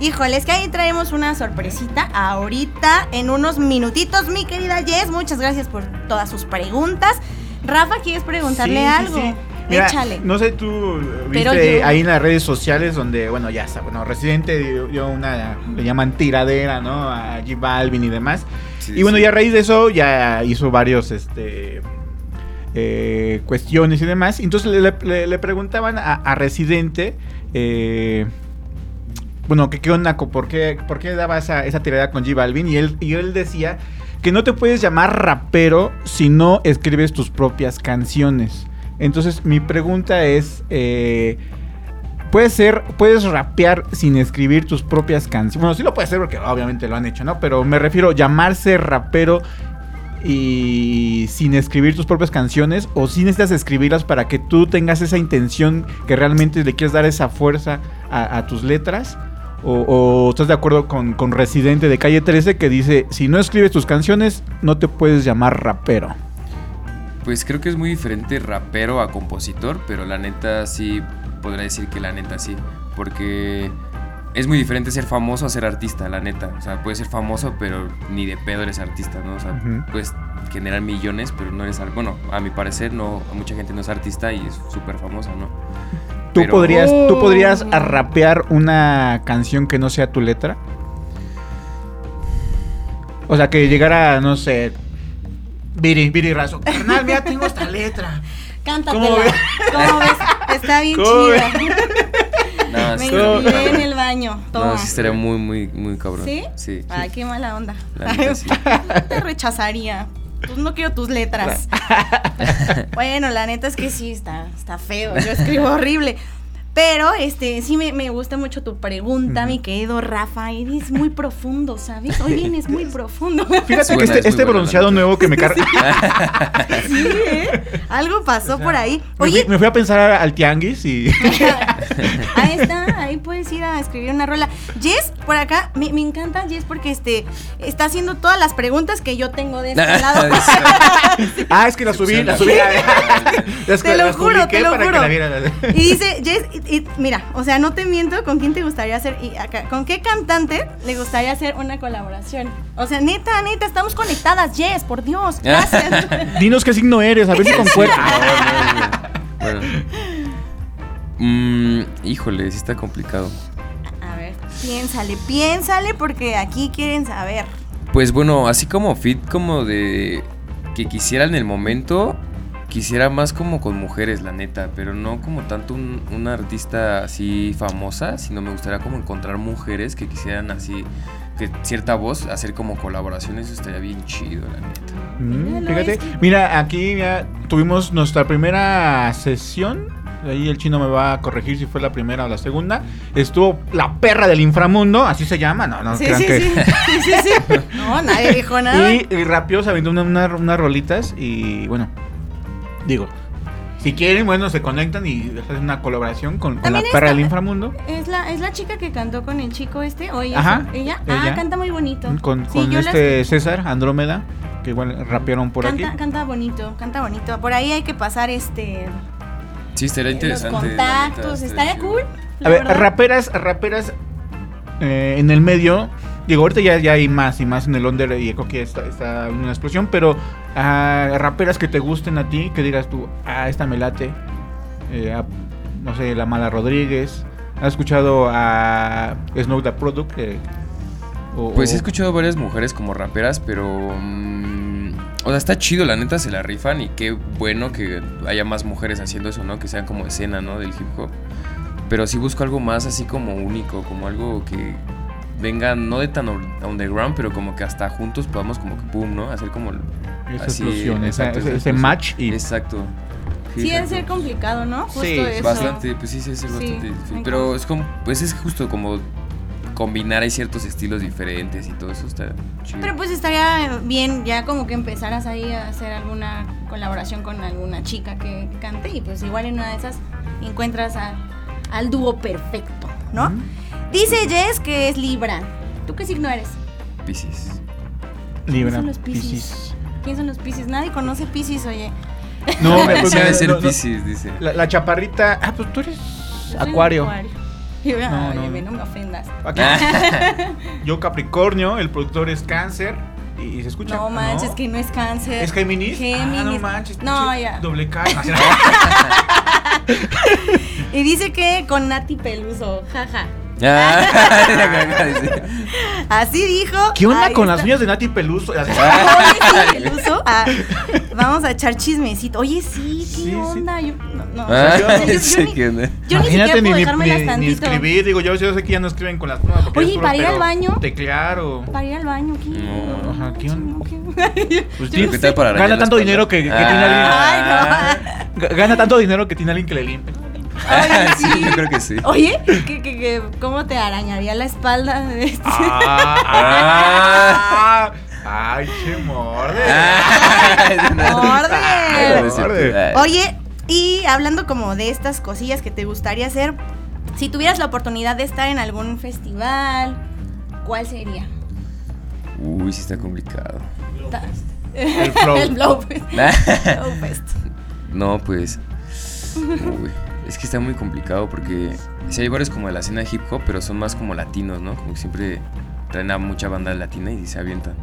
Híjole, es que ahí traemos una sorpresita ahorita, en unos minutitos, mi querida Jess. Muchas gracias por todas sus preguntas. Rafa, ¿quieres preguntarle Sí, algo? sí. Mira, Échale. No sé, tú viste yo- ahí en las redes sociales donde, bueno, ya está, bueno, Residente dio, dio una, le llaman tiradera, ¿no? A J Balvin y demás. Sí, y bueno, sí. ya a raíz de eso ya hizo varios, este, eh, cuestiones y demás. Entonces le, le- le preguntaban a, a Residente, eh, bueno, que qué onda, por qué, por qué daba esa, esa tirada con J Balvin. Y él, y él decía que no te puedes llamar rapero si no escribes tus propias canciones. Entonces mi pregunta es, eh, ¿puedes ser, puedes rapear sin escribir tus propias canciones? Bueno, sí lo puedes hacer porque obviamente lo han hecho, ¿no? Pero me refiero a llamarse rapero y sin escribir tus propias canciones o si necesitas escribirlas para que tú tengas esa intención que realmente le quieres dar esa fuerza a, tus letras. O, o estás de acuerdo con, con Residente de Calle 13 que dice, si no escribes tus canciones, no te puedes llamar rapero. Pues creo que es muy diferente rapero a compositor, pero la neta sí podría decir que la neta sí, porque es muy diferente ser famoso a ser artista, la neta. O sea, puedes ser famoso, pero ni de pedo eres artista, ¿no? O sea, Ujú. puedes generar millones, pero no eres... Bueno, a mi parecer, no, mucha gente no es artista y es súper famosa, ¿no? ¿Tú Pero- podrías, ¿Tú Oh. podrías rapear una canción que no sea tu letra? O sea, que llegara, no sé, Viri, Viri Razo. Carnal, mira, tengo esta letra. Cántatela. ¿Cómo ves? ¿Cómo ves? Está bien ¿Cómo chida. No, Me inspiré en el baño. Toma. no, sí estaría muy, muy, muy cabrón. ¿Sí? Sí. Ay, qué mala onda. Neta, sí. Te rechazaría. Pues no quiero tus letras. bueno, la neta es que sí, está, está feo. Yo escribo horrible. Pero, este, sí me, me gusta mucho tu pregunta, mi querido Rafa. Eres muy profundo, ¿sabes? Hoy vienes muy profundo. Fíjate que este, es este neta. nuevo que me carga. Sí, ¿eh? Algo pasó por ahí. Me fui, Oye, me fui a pensar al tianguis y. ahí está, ahí puedes ir a escribir una rola. Jess, por acá, me, me encanta Jess porque este está haciendo todas las preguntas que yo tengo de este lado. Ah, es que la subí, la subí. Es que Te lo juro, te lo juro. Y dice, Jess, y- y mira, o sea, no te miento, ¿con quién te gustaría hacer? Y acá, ¿Con qué cantante le gustaría hacer una colaboración? O sea, neta, neta, estamos conectadas, Jess, por Dios, gracias. Dinos qué signo eres, a ver si concuerda. Bueno. Mm, híjole, sí está complicado. A ver, piénsale, piénsale porque aquí quieren saber. Pues bueno, así como fit como de que quisiera en el momento, quisiera más como con mujeres, la neta, pero no como tanto un, una artista así famosa, sino me gustaría como encontrar mujeres que quisieran así, que cierta voz, hacer como colaboraciones, estaría bien chido, la neta. Mm, fíjate, mira, aquí ya tuvimos nuestra primera sesión. Ahí el chino me va a corregir si fue la primera o la segunda. Estuvo la perra del inframundo, así se llama. No, no Sí, crean sí, que. sí, sí, sí, sí. No, nadie dijo nada. Y, y rápido se aventó una- una- unas rolitas y bueno, digo, si quieren, bueno, se conectan y hacen una colaboración con, con la perra del inframundo. ¿Es la, ¿Es la chica que cantó con el chico este? ¿O ella? Ajá, ¿Ella? ella. Ah, canta muy bonito. Con, Sí, con la este. César Andrómeda, que igual rapearon por canta, aquí. canta bonito, canta bonito. Por ahí hay que pasar este Sí, estaría los interesante. contactos. Estaría cool. A ver, verdad. raperas, raperas eh, en el medio. Digo, ahorita ya, ya hay más y más en el under y creo que está, está en una explosión, pero ah, raperas que te gusten a ti, que digas tú, ah, esta me late. Eh, a- no sé, La Mala Rodríguez. ¿Has escuchado a Snow the Product? Eh, o- Pues he escuchado varias mujeres como raperas, pero. mm, o sea, está chido, la neta se la rifan y qué bueno que haya más mujeres haciendo eso, ¿no? Que sean como escena, ¿no? Del hip hop. Pero sí busco algo más así como único, como algo que venga no de tan un- underground, pero como que hasta juntos podamos como que pum, ¿no? Hacer como Esa así, explosión, exacto, ese, esa ese match y Exacto. Sí, debe exacto. ser complicado, ¿no? Justo Sí, eso. Bastante, pues sí, sí, sí, Sí, bastante difícil. Pero es como, pues es justo como combinar hay ciertos estilos diferentes y todo eso está chido. Pero pues estaría bien ya como que empezaras ahí a hacer alguna colaboración con alguna chica que cante y pues igual en una de esas encuentras a- al dúo perfecto, ¿no? Dice Jess que es Libra. ¿Tú qué signo eres? Piscis. Libra. son los Piscis? ¿Quién son los Piscis? Nadie conoce Piscis, oye. No, me- pues, Debe ser Piscis, dice. La, la chaparrita. Ah, pues tú eres Acuario. Y yo, No, "Ay, no. no me ofendas. Aquí. Yo Capricornio, el productor es Cáncer y, y se escucha. No manches, que no es cáncer. ¿Es Géminis? Géminis. Ah, no manches. No, ya. Doble K. Y dice que con Nati Peluso, jaja. Así dijo. ¿Qué onda Ahí con las uñas de Nati Peluso? Oye, sí, Peluso. Ah, vamos a echar chismecito. Oye, sí, ¿qué Sí, sí. onda? Yo, no, no. Ah, yo, yo- yo sí, ni, ¿qué onda? yo ni siquiera puedo ni, dejármelas ni- ni tantito. escribir. Digo, yo, yo sé que ya no escriben con las plumas. porque Oye, es ¿y puro, para ir al pero baño? Teclear o. Para ir al baño, ¿qué? No, ajá, ¿qué onda? ¿Qué? Pues Yo tiene- no ¿Qué sé. tal para arañar Gana la tanto espalda? dinero que, que Ah. tiene alguien. Ay, Gana tanto dinero que tiene alguien que le limpie. Oye, sí, sí. yo creo que sí. Oye, ¿qué, qué, qué- cómo te arañaría la espalda? este? Ah, ah, Ay, che, morde. Morde. Oye, y hablando como de estas cosillas que te gustaría hacer, si tuvieras la oportunidad de estar en algún festival, ¿cuál sería? Uy, sí está complicado. El flow. El Blowfest. Blowfest. No, pues. Uy, es que está muy complicado porque sí hay varios como de la escena de hip hop, pero son más como latinos, ¿no? Como que siempre traen a mucha banda latina y se avientan.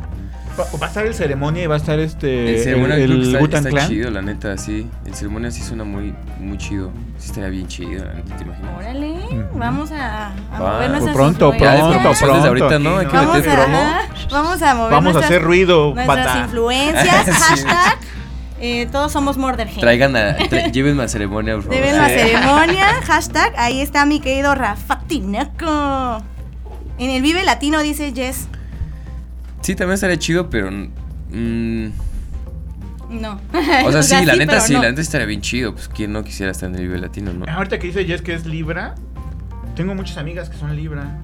Va, a estar el ceremonia y va a estar este. El ceremonia el, creo que está, Wu-Tang está Clan. chido, la neta, sí. El ceremonia sí suena muy, muy chido. Sí estaría bien chido, la neta, ¿te imaginas? Órale, vamos a, a Va. mover nuestras Pronto, influencias. pronto, desde pronto. ahorita, ¿no? Hay que Vamos meter a, promo. vamos a mover Vamos a nuestras, hacer ruido, nuestras bata. influencias. Hashtag, eh, todos somos Murderhead. Traigan a. tra- llévenme a ceremonia, por favor. La Sí. ceremonia, hashtag, ahí está mi querido Rafa Tinaco. En el Vive Latino dice Jess. Sí, también estaría chido, pero. mm, No. o sea, sí, la neta sí, no. la neta estaría bien chido. Pues quién no quisiera estar en el Vive Latino, ¿no? Ahorita que dice Jess que es Libra, tengo muchas amigas que son Libra.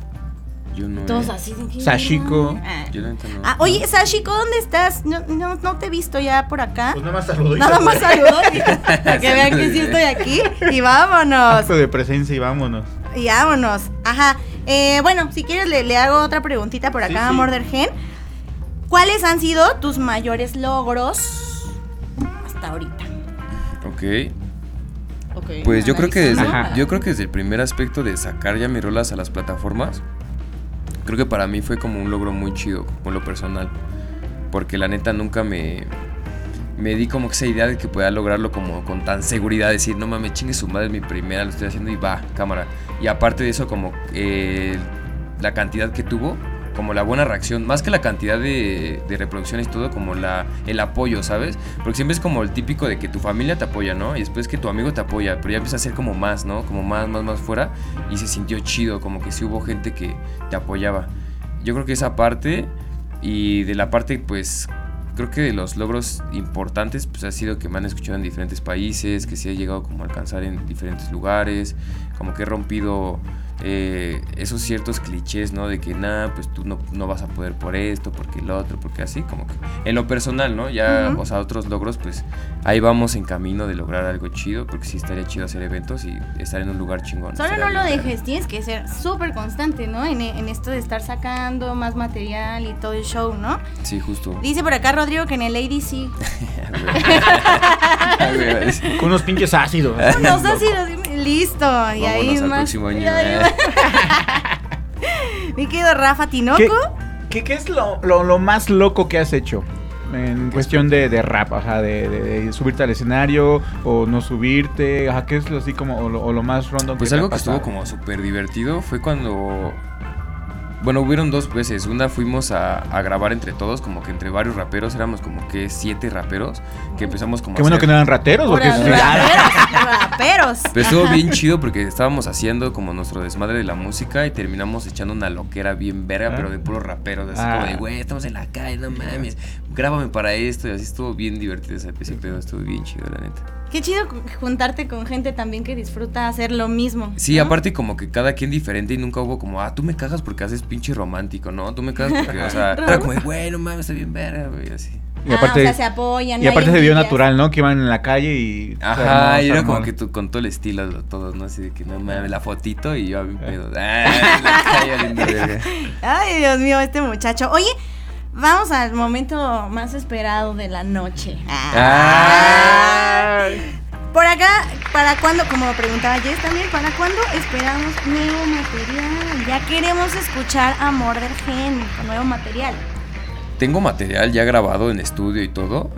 Yo no. Todos eh. así. Sashiko. Ah. Yo no. Ah, oye, Sashiko, ¿dónde estás? No, no, no te he visto ya por acá. Pues nada más saludo y Nada más fue. saludos para que vean que sí estoy aquí. Y vámonos. Acto de presencia y vámonos. Y vámonos. Ajá. Eh, bueno, si quieres le, le hago otra preguntita por acá Sí, a sí. Murder Gen. ¿Cuáles han sido tus mayores logros hasta ahorita? Ok. Pues yo creo que desde, Ajá. yo creo que desde el primer aspecto de sacar ya mis rolas a las plataformas, creo que para mí fue como un logro muy chido, con lo personal. Porque la neta nunca me, me di como esa idea de que pueda lograrlo como con tan seguridad, decir, no mames, chingue su madre, es mi primera, lo estoy haciendo y va, cámara. Y aparte de eso, como eh, la cantidad que tuvo, como la buena reacción, más que la cantidad de, de reproducciones y todo, como la, el apoyo, ¿sabes? Porque siempre es como el típico de que tu familia te apoya, ¿no? Y después que tu amigo te apoya, pero ya empieza a ser como más, ¿no? Como más, más, más fuera y se sintió chido, como que sí hubo gente que te apoyaba. Yo creo que esa parte y de la parte, pues, creo que de los logros importantes, pues ha sido que me han escuchado en diferentes países, que sí he llegado como a alcanzar en diferentes lugares, como que he rompido eh, esos ciertos clichés, ¿no? De que nada, pues tú no, no vas a poder por esto, porque el otro, porque así, como que en lo personal, ¿no? Ya, o sea, otros logros, pues ahí vamos en camino de lograr algo chido, porque sí estaría chido hacer eventos y estar en un lugar chingón. Solo no lo dejes, tienes que ser súper constante, ¿no? En, en esto de estar sacando más material y todo el show, ¿no? Sí, justo. Dice por acá Rodrigo que en el ADC. Con unos pinches ácidos. Nos ha sido listo. Y ahí al más. próximo año, Mi querido Rafa Tinoco. ¿Qué, qué, qué es lo, lo- lo más loco que has hecho? En cuestión de, de rap, o sea, de, de- de subirte al escenario o no subirte, ajá, ¿qué es lo así como o lo, o lo más random Pues algo ha que estuvo como súper divertido fue cuando... Bueno, hubieron dos veces. Una fuimos a, a grabar entre todos, como que entre varios raperos, éramos como que siete raperos, que empezamos como Qué a bueno hacer- que no eran rateros, porque raperos. raperos. Pero estuvo bien chido porque estábamos haciendo como nuestro desmadre de la música y terminamos echando una loquera bien verga, Ah. pero de puros raperos. Así Ah. como de, güey, estamos en la calle, no mames, grábame para esto. Y así estuvo bien divertido ese, ese pedo, estuvo bien chido, la neta. Qué chido juntarte con gente también que disfruta hacer lo mismo. Sí, ¿no? aparte como que cada quien diferente y nunca hubo como, ah, tú me cagas porque haces pinche romántico, ¿no? Tú me cagas porque, o sea, era como de, güey, no mames, está bien verga, güey, así. Y Ah, aparte, o sea, se apoyan. y no aparte se vio natural, ¿no? Que iban en la calle y... Ajá, y era como que tú, con todo el estilo de todos, ¿no? Así de que no mames, la fotito y yo a mi pedo. Ah. Ay, Dios mío, este muchacho. Oye, vamos al momento más esperado de la noche. Ah. Por acá, ¿para cuándo? Como preguntaba Jess también, ¿para cuándo esperamos nuevo material? Ya queremos escuchar a Murder Gen con nuevo material. Tengo material ya grabado en estudio y todo,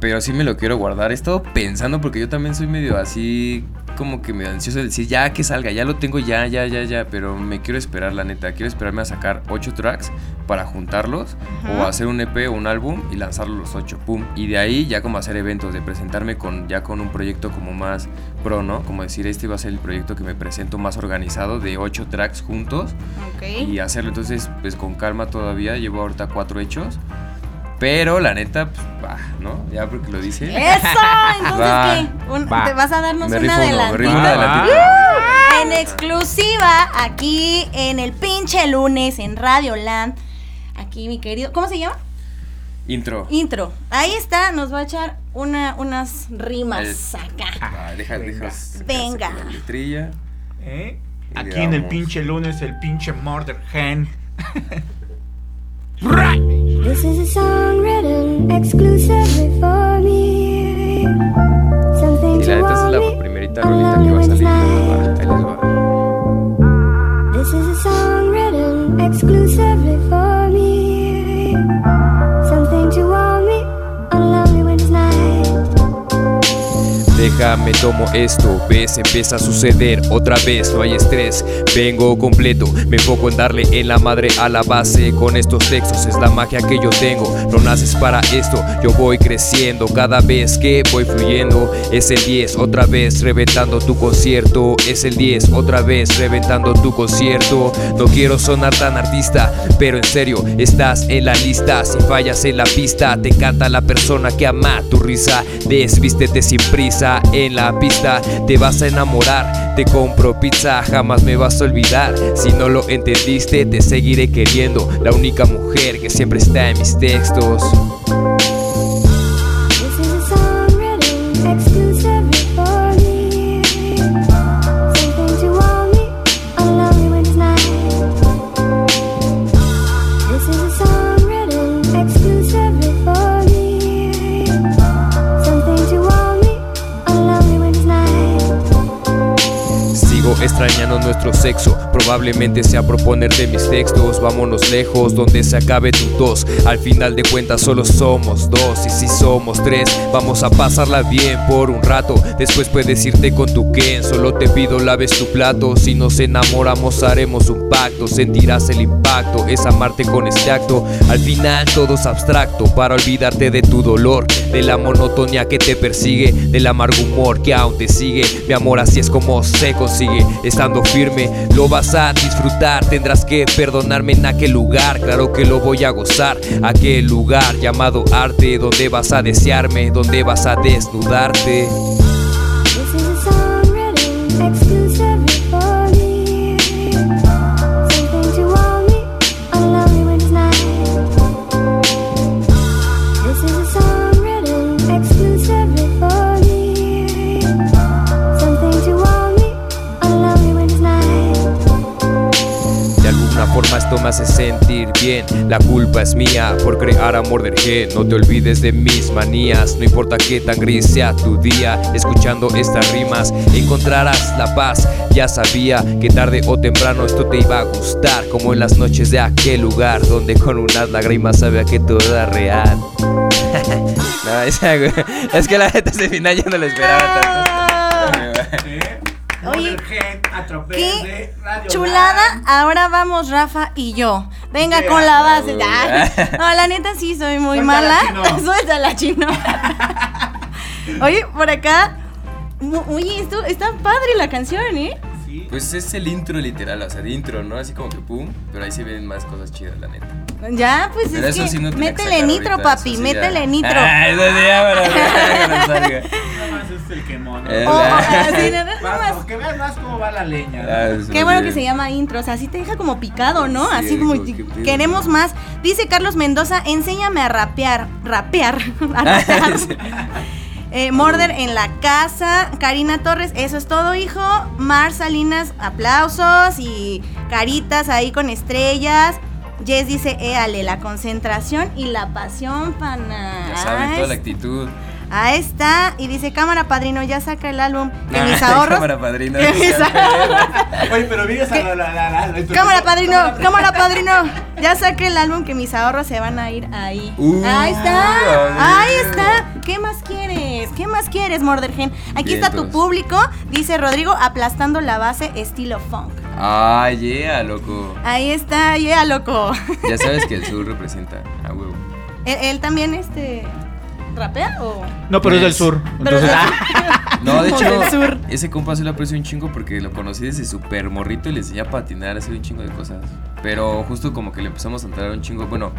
pero sí me lo quiero guardar. He estado pensando porque yo también soy medio así, como que medio ansioso de decir, ya que salga, ya lo tengo, ya, ya, ya, ya, pero me quiero esperar, la neta. Quiero esperarme a sacar ocho tracks para juntarlos o hacer un EP o un álbum y lanzarlos los ocho, pum. Y de ahí ya como hacer eventos, de presentarme con ya con un proyecto como más pro, ¿no? Como decir, este va a ser el proyecto que me presento más organizado de ocho tracks juntos Ok. y hacerlo. Entonces, pues con calma todavía. Llevo ahorita cuatro hechos. Pero la neta, pues va, ¿no? Ya porque lo dice. ¡Eso! Entonces, Va, ¿qué? Un- va. ¿Te vas a darnos Me una adelantito. En exclusiva, aquí en el pinche lunes en Radio Land. Aquí, mi querido. ¿Cómo se llama? Intro. Intro. Ahí está, nos va a echar una, unas rimas acá. Va, deja, Venga. deja- Venga. la letrilla. ¿Eh? Aquí en el pinche lunes, el pinche Murder Gen. This is a song written exclusively for me. Something Y la neta es la me primerita rolita que va a salir. Déjame tomo esto, ves, empieza a suceder. Otra vez, no hay estrés, vengo completo, me enfoco en darle en la madre a la base. Con estos textos, es la magia que yo tengo, no naces para esto, yo voy creciendo. Cada vez que voy fluyendo, es el 10, otra vez reventando tu concierto, es el 10, otra vez reventando tu concierto, no quiero sonar tan artista, pero en serio, estás en la lista, si fallas en la pista, te encanta la persona que ama tu risa, desvístete sin prisa en la pista, te vas a enamorar, te compro pizza, jamás me vas a olvidar, si no lo entendiste, te seguiré queriendo, la única mujer que siempre está en mis textos. Extrañando nuestro sexo. Probablemente sea proponer de mis textos, vámonos lejos, donde se acabe tu tos. Al final de cuentas solo somos dos, y si somos tres, vamos a pasarla bien por un rato. Después puedes irte con tu Ken, solo te pido laves tu plato. Si nos enamoramos haremos un pacto, sentirás el impacto, es amarte con este acto. Al final todo es abstracto, para olvidarte de tu dolor, de la monotonía que te persigue, del amargo humor que aún te sigue. Mi amor así es como se consigue, estando firme, lo vas a disfrutar. Tendrás que perdonarme en aquel lugar, claro que lo voy a gozar. Aquel lugar llamado arte, donde vas a desearme, donde vas a desnudarte. Me hace sentir bien. La culpa es mía por crear amor del gen. No te olvides de mis manías. No importa qué tan gris sea tu día. Escuchando estas rimas encontrarás la paz. Ya sabía que tarde o temprano esto te iba a gustar. Como en las noches de aquel lugar donde con unas lágrimas sabía que todo era real. Es que la gente ese final yo no lo esperaba tanto. Oye, a qué Radio Chulada, Land. ahora vamos Rafa y yo. Venga Yeah. con la base. Uh. No, la neta sí soy muy Suéltala, mala. chino. Suéltala, chino. Oye, por acá. Oye, esto está padre la canción, ¿eh? Sí. Pues es el intro literal, o sea, de intro, ¿no? Así como que pum, pero ahí se ven más cosas chidas, la neta. Ya, pues Pero es eso que sí no que métele nitro, ahorita, papi, sí métele ya. nitro. Ah, eso sí ya, pero que no salga. Nada más es el quemón. ¿no? Eh, Oh, sí, nada más. que veas más cómo va la leña. ¿no? Ah, Qué bueno que se llama intro, o sea, así te deja como picado, ¿no? Sí, así como que queremos más. Dice Carlos Mendoza, enséñame a rapear, rapear, a rapear. Eh, Morder en la casa, Karina Torres, eso es todo, hijo. Mar Salinas, aplausos y caritas ahí con estrellas. Jess dice, éale, la concentración y la pasión, pana. Ya saben, toda la actitud. Ahí está. Y dice, cámara padrino, ya saca el álbum. Que mis ahorros. Cámara padrina. que mis ahorros- Oye, pero a la, la, la, la, la- Cámara padrino, cámara padrino. Ya saqué el álbum que mis ahorros se van a ir ahí. Uh, ahí está. Ahí está. ¿Qué más quieres? ¿Qué más quieres, Mordergen? Aquí está tu público, dice Rodrigo, aplastando la base estilo funk. Ah, yeah, loco. Ahí está, yeah, loco. Ya sabes que el sur representa a huevo. ¿Él, él también este rapea o No, pero es del sur. Pero Entonces, ah, No, de Como hecho, sur. ese compa se lo aprecio un chingo porque lo conocí desde súper morrito y le enseñé a patinar, hacer un chingo de cosas. Pero justo como que le empezamos a entrar un chingo, bueno,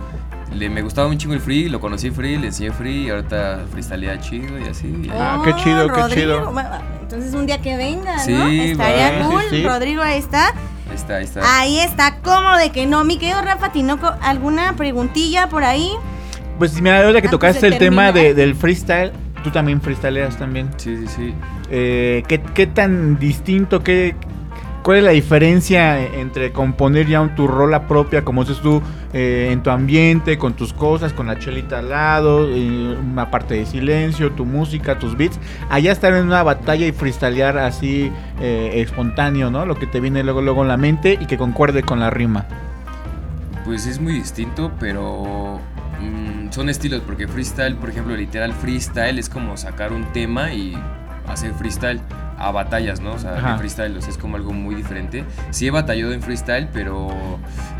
le, me gustaba un chingo el free, lo conocí free, le enseñé free y ahorita freestylea chido y así. y. Ah, qué chido, qué Oh, Rodrigo. chido. Bueno, Entonces un día que venga, ¿no? Sí, Estaría va. cool. Sí, sí. Rodrigo ahí está. Ahí está, ahí está. Ahí está, ¿cómo de que no? Mi querido Rafa Tinoco, ¿alguna preguntilla por ahí? Pues mira, ahora que Antes tocaste el tema de- del freestyle, tú también freestyleas también. Sí, sí, sí. Eh, ¿qué, qué tan distinto, qué, cuál es la diferencia entre componer ya tu rola propia, como dices tú, eh, en tu ambiente, con tus cosas, con la chelita al lado, eh, una parte de silencio, tu música, tus beats, allá estar en una batalla y freestylear así eh, espontáneo, ¿no? Lo que te viene luego, luego en la mente y que concuerde con la rima. Pues es muy distinto, pero mm, son estilos, porque freestyle, por ejemplo, literal freestyle es como sacar un tema y hacer freestyle a batallas, ¿no? O sea, Ajá. freestyle, o sea, es como algo muy diferente. Sí he batallado en freestyle, pero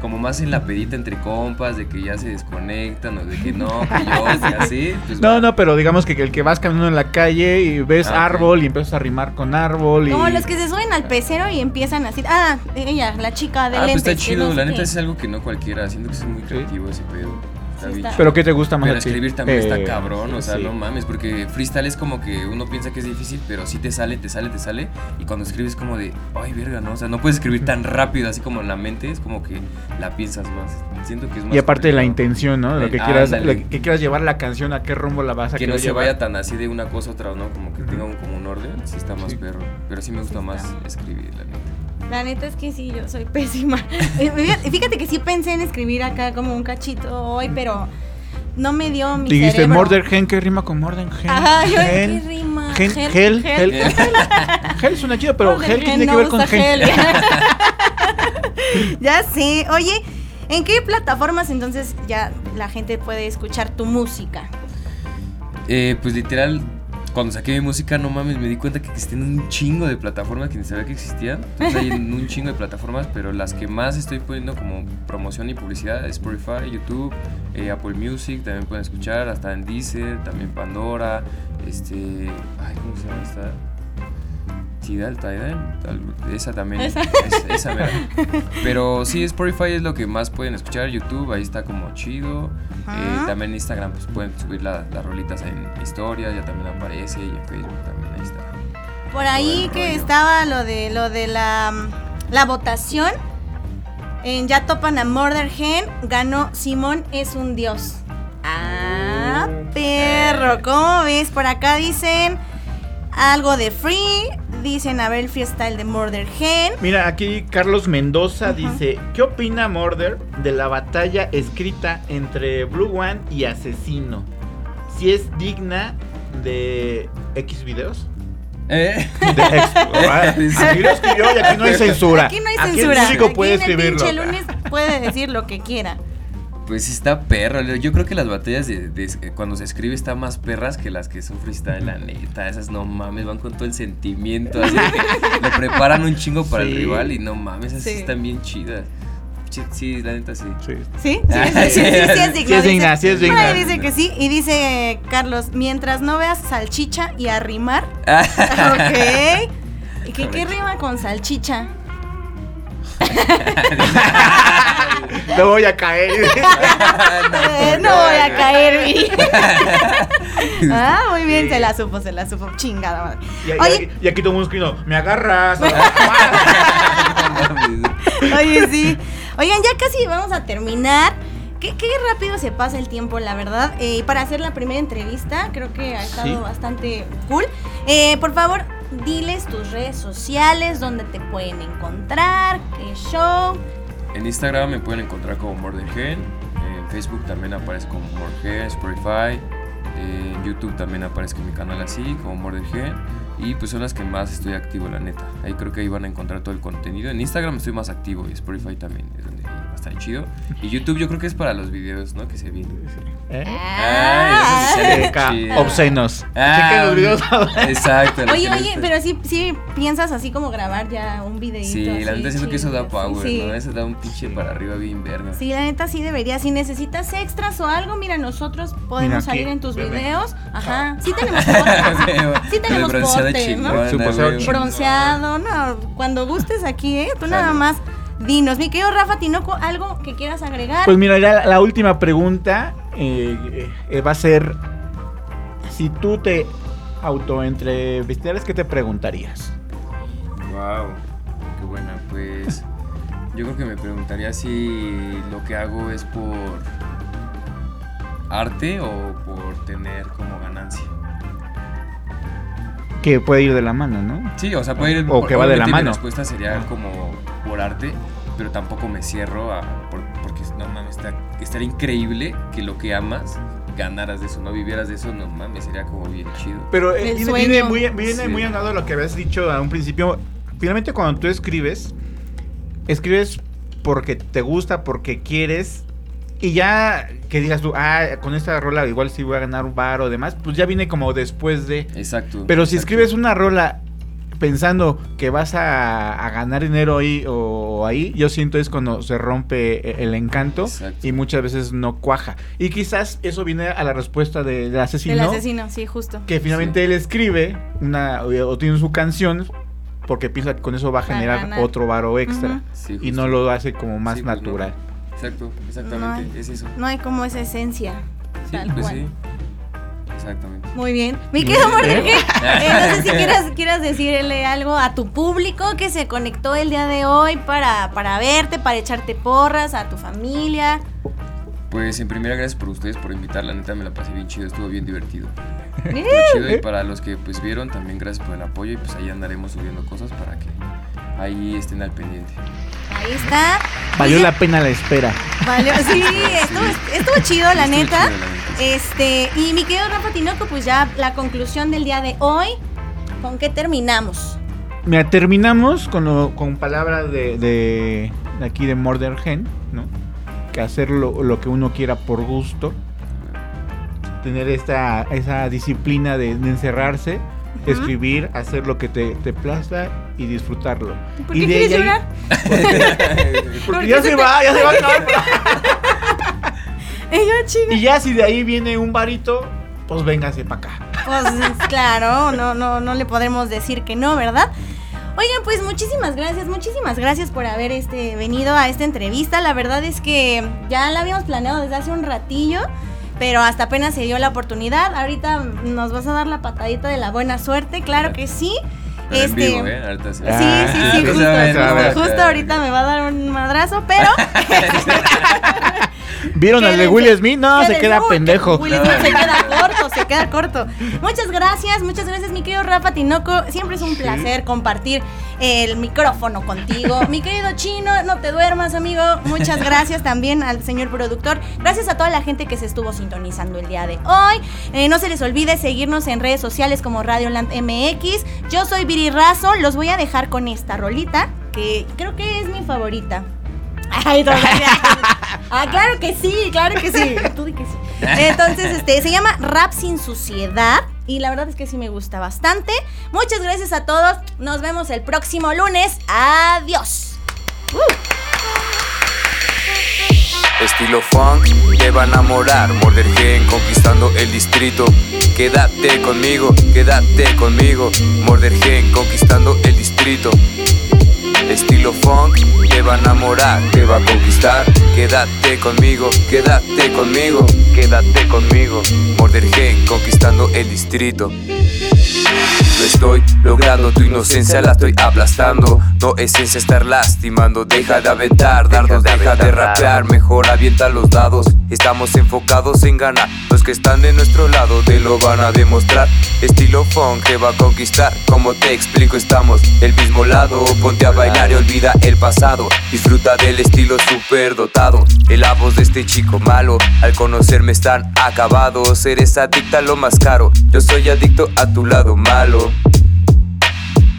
como más en la pedita entre compas, de que ya se desconectan o de que no, que yo, que así. Pues No, va. no, pero digamos que, el que vas caminando en la calle y ves Ah, árbol y empiezas a rimar con árbol y... Como los que se suben al pecero y empiezan así. Ah, ella, la chica de Ah, pues lentes. está que chido, no sé la neta qué. es algo que no cualquiera, siento que es muy creativo ese pedo. Está Sí, bien está. ¿Pero qué te gusta más Pero a ti? escribir también Eh, está cabrón, o sea, sí. no mames, porque freestyle es como que uno piensa que es difícil, pero sí te sale, te sale, te sale, y cuando escribes como de, ay, verga, ¿no? O sea, no puedes escribir tan rápido, así como en la mente, es como que la piensas más. Siento que es más Y aparte de la intención, ¿no? De lo que quieras, ándale. lo que quieras llevar la canción, a qué rumbo la vas a Que no se llevar. vaya tan así de una cosa a otra, ¿no? Como que tenga un, como un orden, sí está más Sí. perro. Pero sí me gusta más escribir, la neta. La neta es que sí, yo soy pésima. Fíjate que sí pensé en escribir acá como un cachito hoy, pero no me dio mi Dijiste cerebro. Murder Gen, ¿qué rima con Murder Gen? Ajá, yo, ¿qué rima? Gen, Gel, Gel, gel. Gel. Gel suena chido, pero Murder Gel, ¿qué Gen tiene no que ver con gel. ya sé. Oye, ¿en qué plataformas entonces ya la gente puede escuchar tu música? Eh, pues literal, cuando saqué mi música, no mames, me di cuenta que existen un chingo de plataformas que ni sabía que existían. Entonces hay un chingo de plataformas, pero las que más estoy poniendo como promoción y publicidad es Spotify, YouTube, eh, Apple Music, también pueden escuchar, hasta en Deezer, también Pandora, este... Ay, ¿cómo se llama esta? Tidal, Tidal, esa también. Esa. es- esa mera. Pero sí, Spotify es lo que más pueden escuchar. YouTube, ahí está como chido. Eh, también Instagram, pues pueden subir la- las rolitas en historias, ya también aparece. Y en Facebook también, ahí está. Por ahí que rollo. estaba lo de lo de la, la votación. En Ya topan a Murder Gen, ganó Simón es un dios. Ah, perro, ¿cómo ves? Por acá dicen algo de Free, dicen a ver el freestyle de Murder Gen. Mira, aquí Carlos Mendoza dice, ¿qué opina Murder de la batalla escrita entre Blue One y Asesino? Si es digna de X videos. Eh, De. Ah, Aquí lo escribió y aquí no hay censura. Aquí no hay Aquí censura. el público Aquí puede en el escribirlo. pinche lunes puede decir lo que quiera. Pues está perro. Yo creo que las batallas de, de- cuando se escribe están más perras que las que son freestyle, la neta. Esas no mames, van con todo el sentimiento. Así que le preparan un chingo para el rival y no mames, esas sí están bien chidas. Sí, Sí, la neta sí. Sí. ¿Sí? Sí, Ah, sí, sí, sí, sí, sí es. Sí es digna, dice- sí por ahí dice que sí. Y dice Carlos, mientras no veas salchicha y arrimar. Ok. ¿Y qué, qué rima con salchicha? No voy a caer. No voy a caer. ah, muy bien, se la supo, se la supo. Chingada madre. Y, Oye, y aquí todo mundo escribiendo, me agarras. Oye, sí. Oigan, ya casi vamos a terminar. Qué, qué rápido se pasa el tiempo, la verdad. Eh, para hacer la primera entrevista, creo que ha estado Sí. bastante cool. Eh, por favor, diles tus redes sociales, donde te pueden encontrar, qué show. En Instagram me pueden encontrar como Mordergen. En Facebook también aparece como Mordergen, Spotify. En YouTube también aparece en mi canal así, como Mordergen. Y pues son las que más estoy activo, la neta. Ahí creo que ahí van a encontrar todo el contenido. En Instagram estoy más activo y Spotify también es donde va a estar chido. Y YouTube yo creo que es para los videos, ¿no? Que se vienen. ¿Eh? Ah, sí chido. Obscenos. Ah, Chequen los videos. Exacto. Oye, oye, pero sí, sí piensas así como grabar ya un videito. Sí, la neta siento que eso da power, sí, ¿no? Eso da un pinche para arriba bien verga. Sí, la neta sí debería. Si necesitas extras o algo, mira, nosotros podemos Mira salir en tus bebé. videos. Ajá. Sí tenemos porte. Sí tenemos porte, ¿no? bronceado no. Cuando gustes aquí, ¿eh? Tú nada más dinos. Mi querido Rafa Tinoco, ¿algo que quieras agregar? Pues mira, ya la, la última pregunta eh, eh, va a ser: si tú te autoentrevistieras, ¿qué te preguntarías? Wow, qué buena. Pues yo creo que me preguntaría si lo que hago es por arte o por tener como ganancia. Que puede ir de la mano, ¿no? Sí, o sea, puede ir O que va de la mano. respuesta sería como pero tampoco me cierro a por- porque no mames, está, estaría increíble que lo que amas ganaras de eso, no vivieras de eso, no mames, sería como bien chido. Pero eh, viene, viene muy, viene Sí. muy andado lo que habías dicho a un principio. Finalmente, cuando tú escribes, escribes porque te gusta, porque quieres. Y ya que digas tú, ah, con esta rola igual sí voy a ganar un bar o demás, pues ya viene como después de. Exacto. Pero si exacto. escribes una rola pensando que vas a, a ganar dinero ahí o ahí, yo siento es cuando se rompe e- el encanto Exacto. y muchas veces no cuaja. Y quizás eso viene a la respuesta de- del asesino. El asesino, sí, justo. Que finalmente él escribe una o o tiene su canción porque piensa que con eso va a generar otro varo extra. Sí, y no lo hace como más Sí, pues, no. natural. Exacto, exactamente, No hay- es eso. No hay como esa esencia. Sí, tal pues cual. Exactamente. Muy bien. Mi querido eh, no sé si quieras, quieras decirle algo a tu público que se conectó el día de hoy para, para verte, para echarte porras, a tu familia. Pues en primera gracias por ustedes por invitar, la neta me la pasé bien chido, estuvo bien divertido. Eh, Estuvo chido y para los que pues vieron también gracias por el apoyo y pues ahí andaremos subiendo cosas para que ahí estén al pendiente. Ahí está. Valió la pena la espera. Valió, sí, estuvo, estuvo chido, la Estuvo neta. chido, la neta. Este, y mi querido Rafa Tinoco, pues ya la conclusión del día de hoy. ¿Con qué terminamos? Mira, terminamos con, lo- con palabras de, de, de aquí de Murder Gen, ¿no? Que hacer lo, lo que uno quiera por gusto. Tener esta, esa disciplina de, de encerrarse, escribir, hacer lo que te, te plazca y disfrutarlo. ¿Por y qué quieres llorar? Porque ¿Por ya se, va, ya se va a acabar. Y ya si de ahí viene un varito, pues véngase para acá. Pues claro, no, no, no le podremos decir que no, ¿verdad? Oigan, pues muchísimas gracias, muchísimas gracias por haber este, venido a esta entrevista. La verdad es que ya la habíamos planeado desde hace un ratillo, pero hasta apenas se dio la oportunidad. Ahorita nos vas a dar la patadita de la buena suerte, claro que sí. Pero Este, vivo, ¿eh? Ahorita sí. Sí, sí, sí, Ah, justo, justo, justo ahorita me va a dar un madrazo, pero ¿Vieron al de Will Smith? No, se queda pendejo. Will Smith se queda corto, se queda corto. Muchas gracias, muchas gracias, mi querido Rafa Tinoco. Siempre es un placer compartir el micrófono contigo. Mi querido Chino, no te duermas, amigo. Muchas gracias también al señor productor. Gracias a toda la gente que se estuvo sintonizando el día de hoy. Eh, no se les olvide seguirnos en redes sociales como Radioland MX. Yo soy Viri Razo. Los voy a dejar con esta rolita que creo que es mi favorita. Ay, todavía. Ah, claro que sí, claro que sí. Tú di que sí. Entonces, este, se llama Rap sin suciedad. Y la verdad es que sí me gusta bastante. Muchas gracias a todos. Nos vemos el próximo lunes. Adiós. Estilo funk, te va a enamorar Morder Gen conquistando el distrito Quédate conmigo, quédate conmigo Morder Gen conquistando el distrito Estilo funk, te va a enamorar, te va a conquistar. Quédate conmigo, quédate conmigo Quédate conmigo. Morder Gen conquistando el distrito lo estoy logrando, tu inocencia la estoy aplastando. No es ciencia estar lastimando, deja de aventar dardos, deja de rapear, mejor avienta los dados. Estamos enfocados en ganar, los que están de nuestro lado te lo van a demostrar. Estilo funk que va a conquistar, como te explico, estamos del mismo lado. Ponte a bailar y olvida el pasado. Disfruta del estilo super dotado. El la voz de este chico malo, al conocerme están acabados. Eres adicta a lo más caro, yo soy adicto a tu lado malo.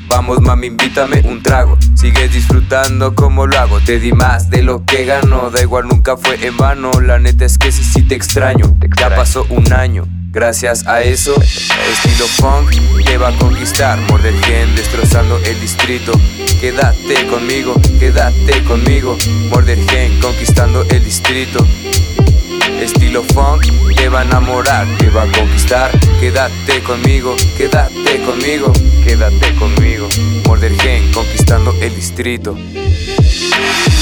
Vamos mami, invítame un trago. Sigues disfrutando como lo hago. Te di más de lo que ganó Da igual, nunca fue en vano. La neta es que sí, sí te extraño. Ya pasó un año Gracias a eso, estilo funk te va a conquistar Morder gen destrozando el distrito Quédate conmigo, quédate conmigo Morder gen conquistando el distrito Estilo funk te va a enamorar, te va a conquistar. Quédate conmigo, quédate conmigo, quédate conmigo. Morder gen conquistando el distrito.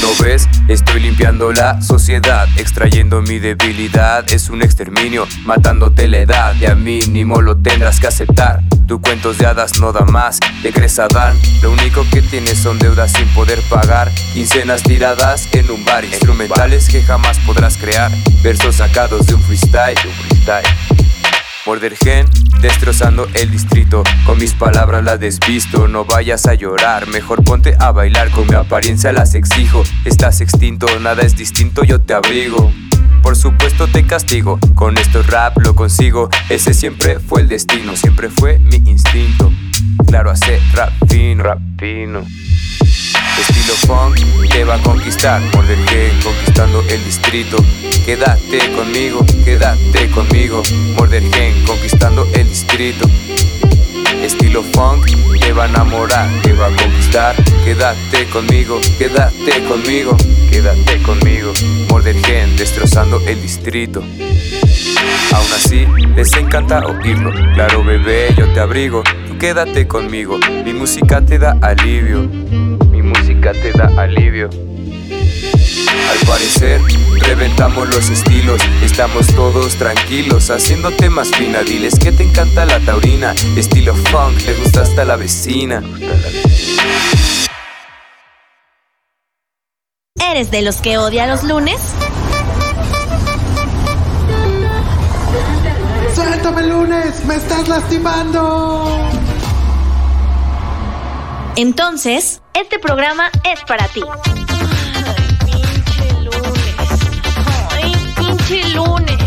¿No ves? Estoy limpiando la sociedad, extrayendo mi debilidad. Es un exterminio, matándote la edad. De a mínimo lo tendrás que aceptar. Tu cuentos de hadas no da más, te crees Adán. Lo único que tienes son deudas sin poder pagar. Quincenas tiradas en un bar, instrumentales que jamás podrás crear. Versos sacados de un freestyle, de un freestyle. Morder gen, destrozando el distrito. Con mis palabras la desvisto, no vayas a llorar. Mejor ponte a bailar, con mi apariencia las exijo. Estás extinto, nada es distinto, yo te abrigo. Por supuesto te castigo, con esto rap lo consigo. Ese siempre fue el destino, siempre fue mi instinto. Claro, hacer rap fino, rap fino Estilo funk te va a conquistar. Morder gen conquistando el distrito. Quédate conmigo, quédate conmigo. Morder gen conquistando el distrito. Estilo funk te va a enamorar, te va a conquistar. Quédate conmigo, quédate conmigo. Quédate conmigo. Morder gen destrozando el distrito. Aún así, les encanta oírlo. Claro bebé, yo te abrigo. Tú quédate conmigo. Mi música te da alivio música te da alivio al parecer, reventamos los estilos, estamos todos tranquilos, haciendo temas fina, diles que te encanta la taurina, estilo funk, te gusta hasta la vecina. ¿Eres de los que odia los lunes? ¡Suéltame lunes! ¡Me estás lastimando! Entonces, este programa es para ti. Ay, pinche lunes. Ay, pinche lunes.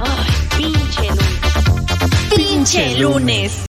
Ay, pinche lunes. Pinche lunes.